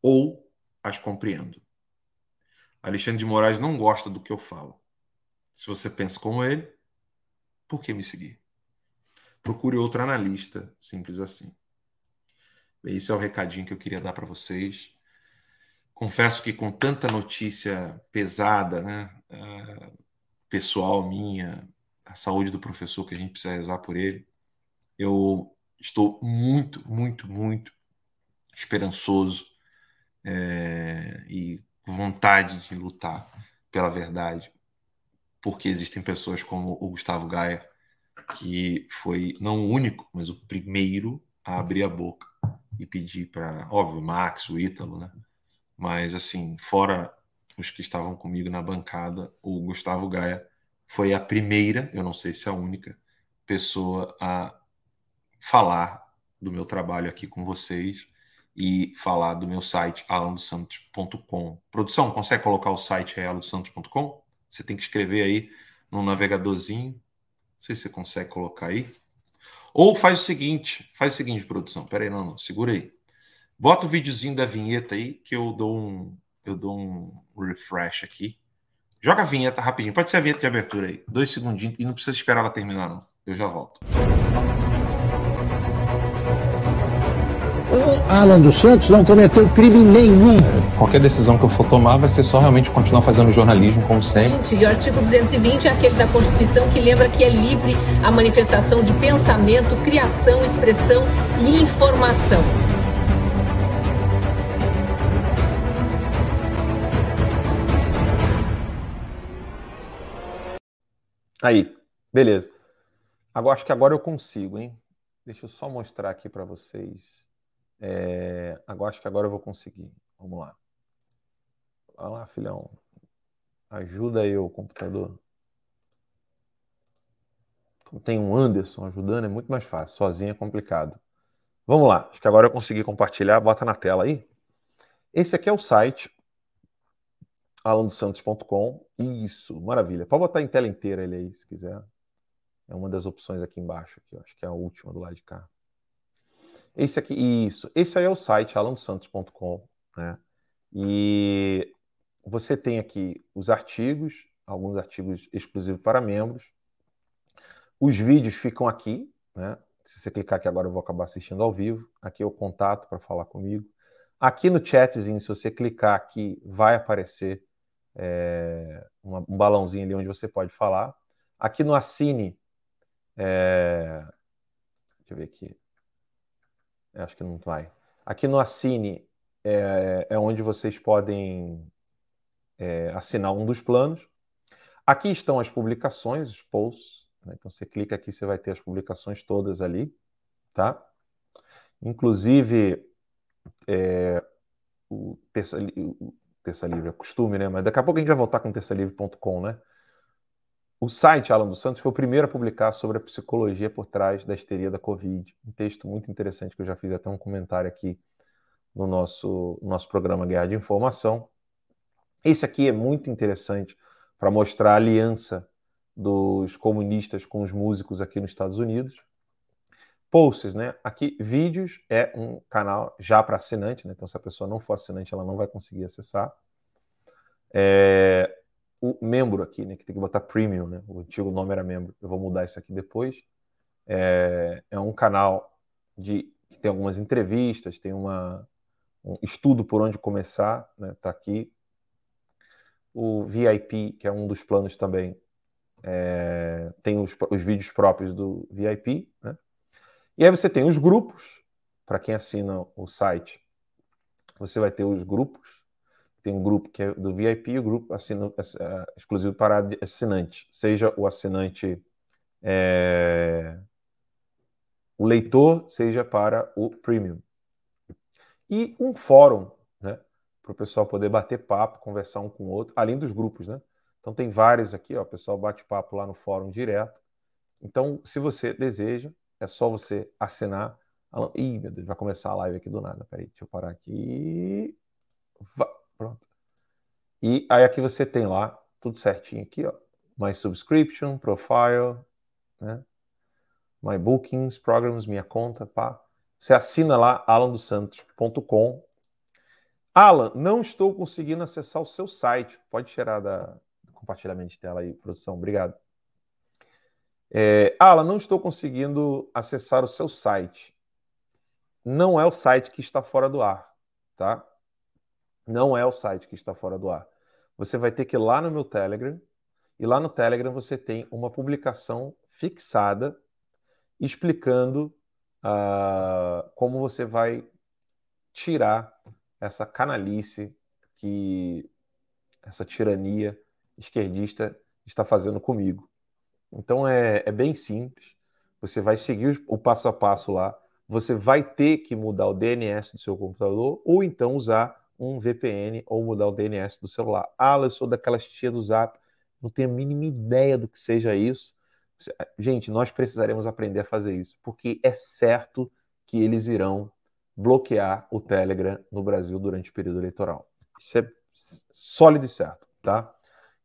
ou as compreendo. Alexandre de Moraes não gosta do que eu falo. Se você pensa como ele, por que me seguir? Procure outro analista, simples assim. Esse é o recadinho que eu queria dar para vocês. Confesso que com tanta notícia pesada, né, uh, pessoal minha, a saúde do professor que a gente precisa rezar por ele, eu estou muito, muito, muito esperançoso é, e vontade de lutar pela verdade, porque existem pessoas como o Gustavo Gaia, que foi não o único, mas o primeiro a abrir a boca e pedir para, óbvio, Max, o Ítalo, né? Mas, assim, fora os que estavam comigo na bancada, o Gustavo Gaia foi a primeira, eu não sei se a única, pessoa a falar do meu trabalho aqui com vocês e falar do meu site alandosantos.com. Produção, consegue colocar o site aí alandosantos.com? Você tem que escrever aí no navegadorzinho. Não sei se você consegue colocar aí. Ou faz o seguinte, faz o seguinte, produção. Pera aí, não, não, segura aí. Bota o videozinho da vinheta aí que eu dou um eu dou um refresh aqui. Joga a vinheta rapidinho. Pode ser a vinheta de abertura aí. Dois segundinhos e não precisa esperar ela terminar não. Eu já volto. Alan dos Santos não cometeu crime nenhum. Qualquer decisão que eu for tomar vai ser só realmente continuar fazendo jornalismo como sempre. E o artigo 220 é aquele da Constituição que lembra que é livre a manifestação de pensamento, criação, expressão e informação. Aí, beleza. Agora acho que agora eu consigo, hein? Deixa eu só mostrar aqui para vocês. É... Agora acho que agora eu vou conseguir. Vamos lá. Vai lá, filhão. Ajuda aí o computador. Tem um Anderson ajudando, é muito mais fácil. Sozinho é complicado. Vamos lá. Acho que agora eu consegui compartilhar. Bota na tela aí. Esse aqui é o site alandosantos.com. Isso, maravilha. Pode botar em tela inteira ele aí, se quiser. É uma das opções aqui embaixo, aqui, acho que é a última do lado de cá. Esse aqui, isso. Esse aí é o site alandosantos.com, né? E você tem aqui os artigos, alguns artigos exclusivos para membros. Os vídeos ficam aqui, né? Se você clicar aqui agora, eu vou acabar assistindo ao vivo. Aqui é o contato para falar comigo. Aqui no chatzinho, se você clicar aqui, vai aparecer é, uma, um balãozinho ali onde você pode falar. Aqui no Assine, é, deixa eu ver aqui, acho que não vai. Aqui no Assine é, é onde vocês podem é, assinar um dos planos. Aqui estão as publicações, os posts. Né? Então você clica aqui, você vai ter as publicações todas ali, tá? Inclusive, é, o, terça, o, Terça Livre, é costume, né? Mas daqui a pouco a gente vai voltar com terçalivre.com, né? O site Alan dos Santos foi o primeiro a publicar sobre a psicologia por trás da histeria da Covid. Um texto muito interessante que eu já fiz até um comentário aqui no nosso, nosso programa Guerra de Informação. Esse aqui é muito interessante para mostrar a aliança dos comunistas com os músicos aqui nos Estados Unidos. Posts, né? Aqui, vídeos é um canal já para assinante, né? Então, se a pessoa não for assinante, ela não vai conseguir acessar. É, o membro aqui, né? Que tem que botar premium, né? O antigo nome era membro. Eu vou mudar isso aqui depois. É, é um canal de que tem algumas entrevistas, tem uma, um estudo por onde começar, né? Tá aqui. O VIP, que é um dos planos também, é, tem os, os, vídeos próprios do VIP, né? E aí você tem os grupos, para quem assina o site, você vai ter os grupos. Tem um grupo que é do VIP e o grupo assino, é, exclusivo para assinante, seja o assinante é, o leitor, seja para o premium. E um fórum, né? Para o pessoal poder bater papo, conversar um com o outro, além dos grupos, né? Então tem vários aqui, ó, o pessoal bate papo lá no fórum direto. Então, se você deseja, é só você assinar. Ih, meu Deus, vai começar a live aqui do nada. Peraí, deixa eu parar aqui. Pronto. E aí aqui você tem lá tudo certinho aqui, ó. My subscription, profile, né? My bookings, programs, minha conta, pá. Você assina lá alandosantos.com. Alan, não estou conseguindo acessar o seu site. Pode tirar da compartilhamento de tela aí, produção. Obrigado. É, Alan, não estou conseguindo acessar o seu site. Não é o site que está fora do ar, tá? Não é o site que está fora do ar. Você vai ter que ir lá no meu Telegram, e lá no Telegram você tem uma publicação fixada explicando uh, como você vai tirar essa canalice que essa tirania esquerdista está fazendo comigo. Então é, é bem simples. Você vai seguir o passo a passo lá. Você vai ter que mudar o DNS do seu computador ou então usar um VPN ou mudar o DNS do celular. Ah, eu sou daquela tia do Zap. Não tenho a mínima ideia do que seja isso. Gente, nós precisaremos aprender a fazer isso, porque é certo que eles irão bloquear o Telegram no Brasil durante o período eleitoral. Isso é sólido e certo, tá?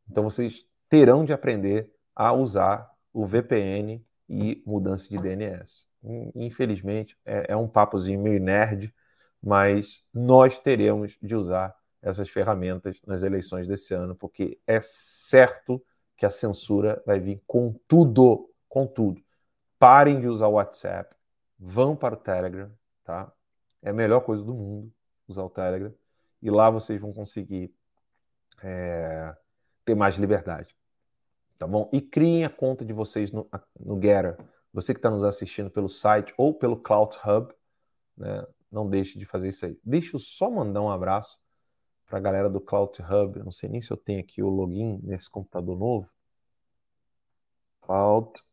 Então vocês terão de aprender a usar o VPN e mudança de DNS. Infelizmente, é, é um papozinho meio nerd, mas nós teremos de usar essas ferramentas nas eleições desse ano, porque é certo que a censura vai vir com tudo, com tudo. Parem de usar o WhatsApp, vão para o Telegram, tá? É a melhor coisa do mundo usar o Telegram. E lá vocês vão conseguir é, ter mais liberdade. Tá bom? E criem a conta de vocês no, no Getter. Você que está nos assistindo pelo site ou pelo Cloud Hub, né? Não deixe de fazer isso aí. Deixa eu só mandar um abraço para a galera do Cloud Hub. Eu não sei nem se eu tenho aqui o login nesse computador novo. cloudhub.com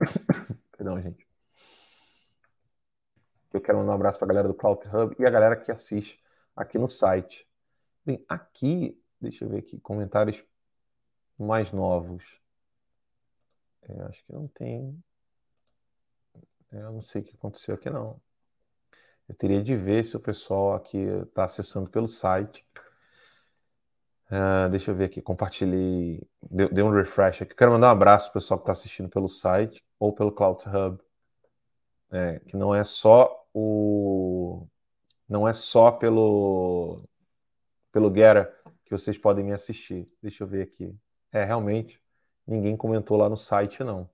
Perdão, gente. Eu quero mandar um abraço para a galera do Cloud Hub e a galera que assiste aqui no site. Bem, aqui, deixa eu ver aqui, comentários mais novos. É, acho que não tem. Eu não sei o que aconteceu aqui, não. Eu teria de ver se o pessoal aqui está acessando pelo site. Uh, deixa eu ver aqui, compartilhei, dei, um refresh aqui. Quero mandar um abraço para o pessoal que está assistindo pelo site ou pelo Cloud Hub, é, que não é só o, não é só pelo pelo Guerra que vocês podem me assistir. Deixa eu ver aqui. É, realmente, ninguém comentou lá no site, não.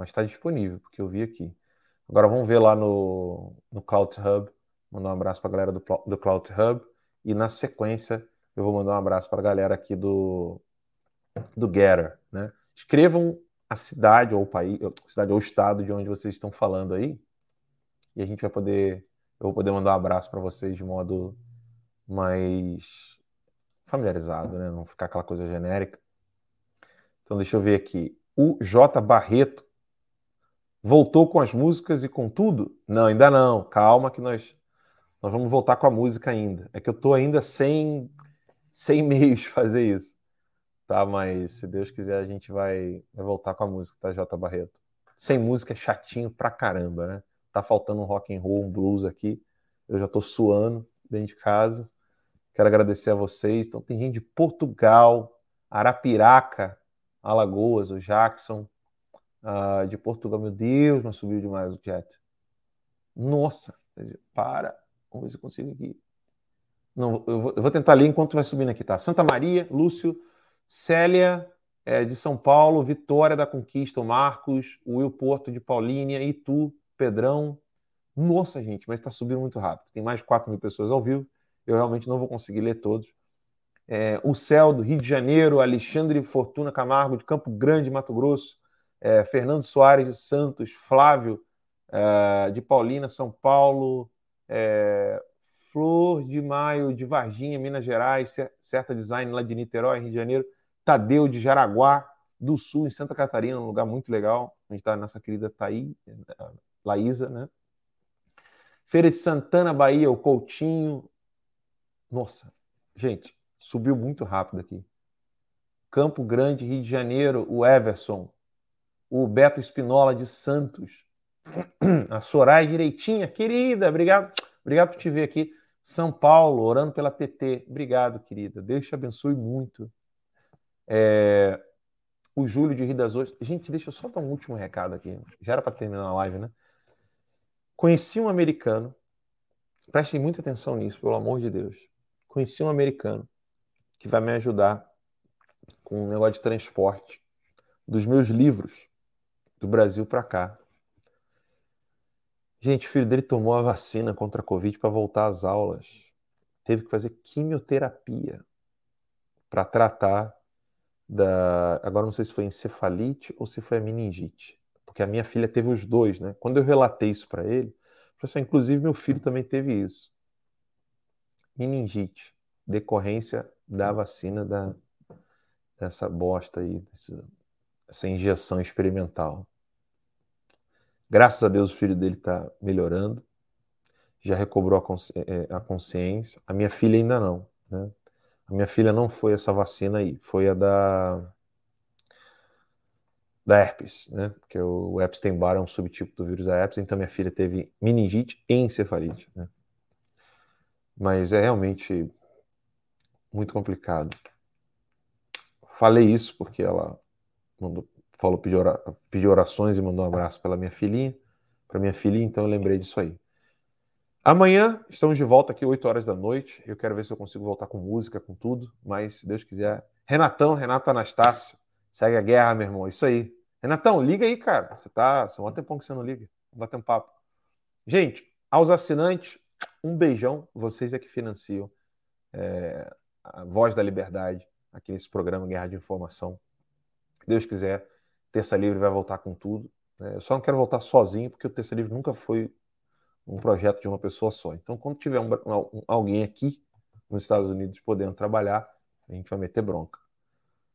Mas está disponível, porque eu vi aqui. Agora vamos ver lá no, no Cloud Hub. Mandar um abraço para a galera do, do Cloud Hub. E na sequência, eu vou mandar um abraço para a galera aqui do, do Getter. Né? Escrevam a cidade ou o país, cidade ou estado de onde vocês estão falando aí. E a gente vai poder. Eu vou poder mandar um abraço para vocês de modo mais familiarizado, né? Não ficar aquela coisa genérica. Então, deixa eu ver aqui. O J. Barreto voltou com as músicas e com tudo? Não, ainda não. Calma que nós nós vamos voltar com a música ainda. É que eu tô ainda sem sem meios de fazer isso. Tá, mas se Deus quiser a gente vai, vai voltar com a música, tá, J. Barreto? Sem música é chatinho pra caramba, né? Tá faltando um rock and roll, um blues aqui. Eu já tô suando dentro de casa. Quero agradecer a vocês. Então, tem gente de Portugal, Arapiraca, Alagoas, o Jackson, uh, de Portugal. Meu Deus, mas subiu demais o chat. Nossa, para. Vamos ver se eu consigo aqui. Não, eu vou, eu vou tentar ler enquanto vai subindo aqui, tá? Santa Maria, Lúcio, Célia, é, de São Paulo, Vitória da Conquista, o Marcos, o Will Porto de Paulínia, Itu, Pedrão. Nossa, gente, mas está subindo muito rápido. Tem mais de 4 mil pessoas ao vivo. Eu realmente não vou conseguir ler todos. É, o Céu do Rio de Janeiro, Alexandre Fortuna Camargo de Campo Grande, Mato Grosso, é, Fernando Soares de Santos, Flávio é, de Paulina, São Paulo, é, Flor de Maio de Varginha, Minas Gerais, Certa Design lá de Niterói, Rio de Janeiro, Tadeu de Jaraguá do Sul, em Santa Catarina, um lugar muito legal, onde está a nossa querida Thaí, Laísa, né? Feira de Santana, Bahia, o Coutinho. Nossa, gente, subiu muito rápido aqui. Campo Grande, Rio de Janeiro, o Everson. O Beto Espinola de Santos. A Soraya Direitinha, querida, obrigado, obrigado por te ver aqui. São Paulo, orando pela TT. Obrigado, querida. Deus te abençoe muito. É... O Júlio de Rio das Ostras. Gente, deixa eu só dar um último recado aqui. Já era para terminar a live, né? Conheci um americano. Prestem muita atenção nisso, pelo amor de Deus. Conheci um americano que vai me ajudar com um negócio de transporte dos meus livros do Brasil para cá. Gente, o filho dele tomou a vacina contra a Covid para voltar às aulas. Teve que fazer quimioterapia para tratar da. Agora não sei se foi encefalite ou se foi a meningite. Porque a minha filha teve os dois, né? Quando eu relatei isso para ele, assim, inclusive meu filho também teve isso. Meningite, decorrência da vacina da, dessa bosta aí, dessa, essa injeção experimental. Graças a Deus o filho dele está melhorando, já recobrou a, consci é, a, consciência. A minha filha ainda não. Né? A minha filha não foi essa vacina aí, foi a da da herpes, né? Porque o Epstein-Barr é um subtipo do vírus da herpes, então minha filha teve meningite e encefalite, né? Mas é realmente muito complicado. Falei isso porque ela mandou, falou, pediu, pediu orações e mandou um abraço pela minha filhinha, para minha filhinha, então eu lembrei disso aí. Amanhã estamos de volta aqui, 8 horas da noite. Eu quero ver se eu consigo voltar com música, com tudo, mas se Deus quiser. Renatão, Renato Anastácio, segue a guerra, meu irmão. Isso aí. Renatão, liga aí, cara. Você tá. Só um tempão que você não liga. Vamos bater um papo. Gente, aos assinantes, um beijão. Vocês é que financiam é, a Voz da Liberdade aqui nesse programa Guerra de Informação. Deus quiser, Terça Livre vai voltar com tudo. Né? Eu só não quero voltar sozinho, porque o Terça Livre nunca foi um projeto de uma pessoa só. Então, quando tiver um, um, alguém aqui nos Estados Unidos podendo trabalhar, a gente vai meter bronca.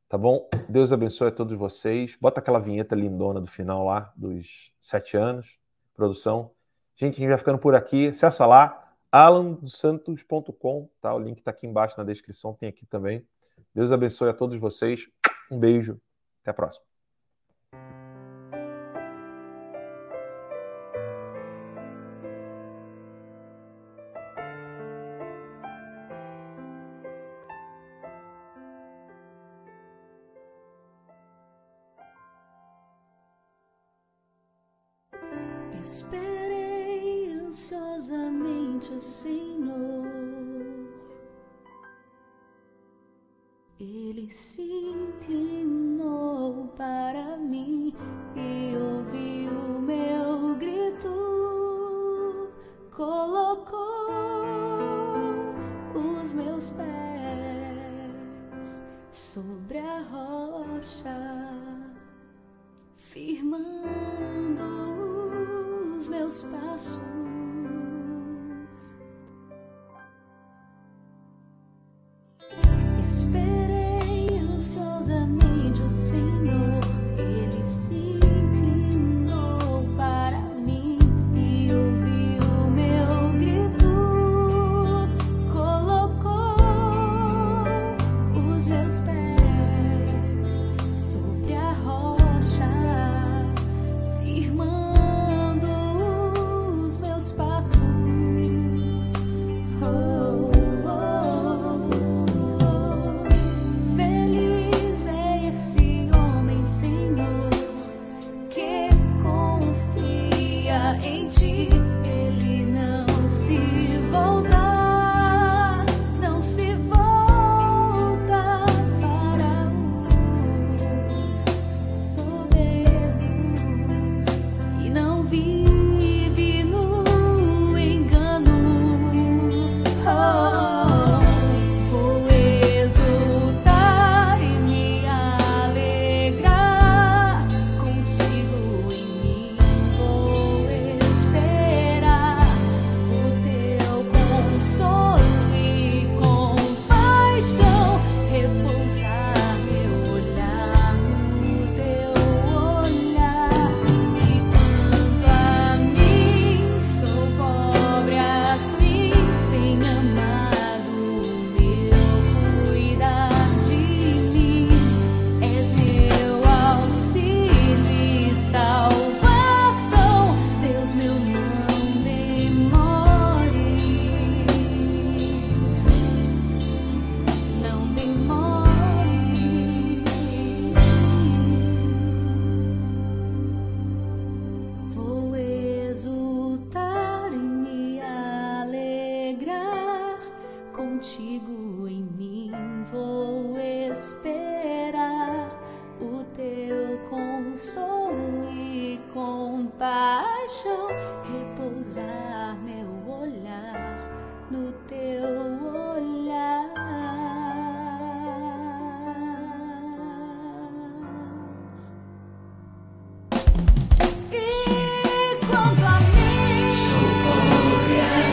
Tá bom? Deus abençoe a todos vocês. Bota aquela vinheta lindona do final lá, dos sete anos, produção. Gente, a gente vai ficando por aqui. Acessa lá, alandosantos.com, tá? O link está aqui embaixo na descrição, tem aqui também. Deus abençoe a todos vocês. Um beijo. Até a próxima. Meus passos.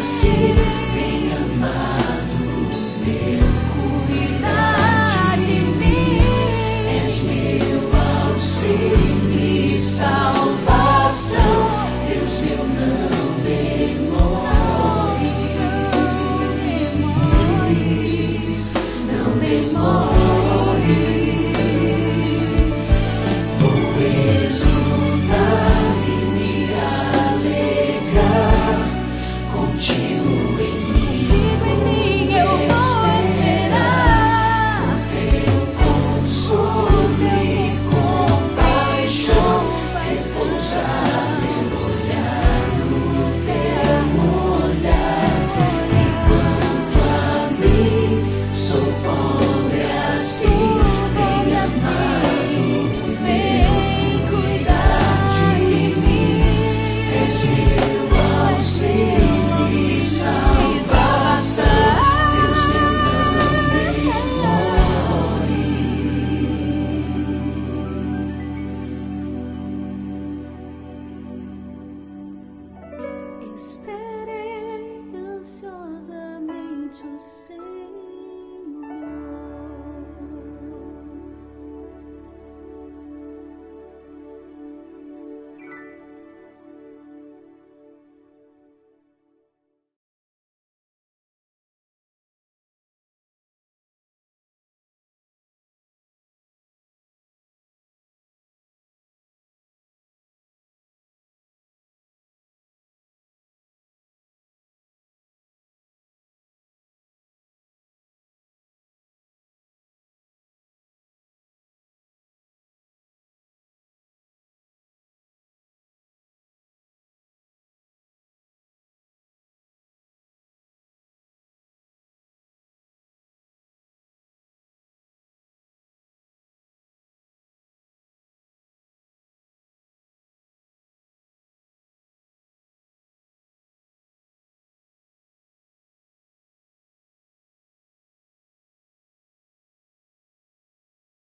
Pobre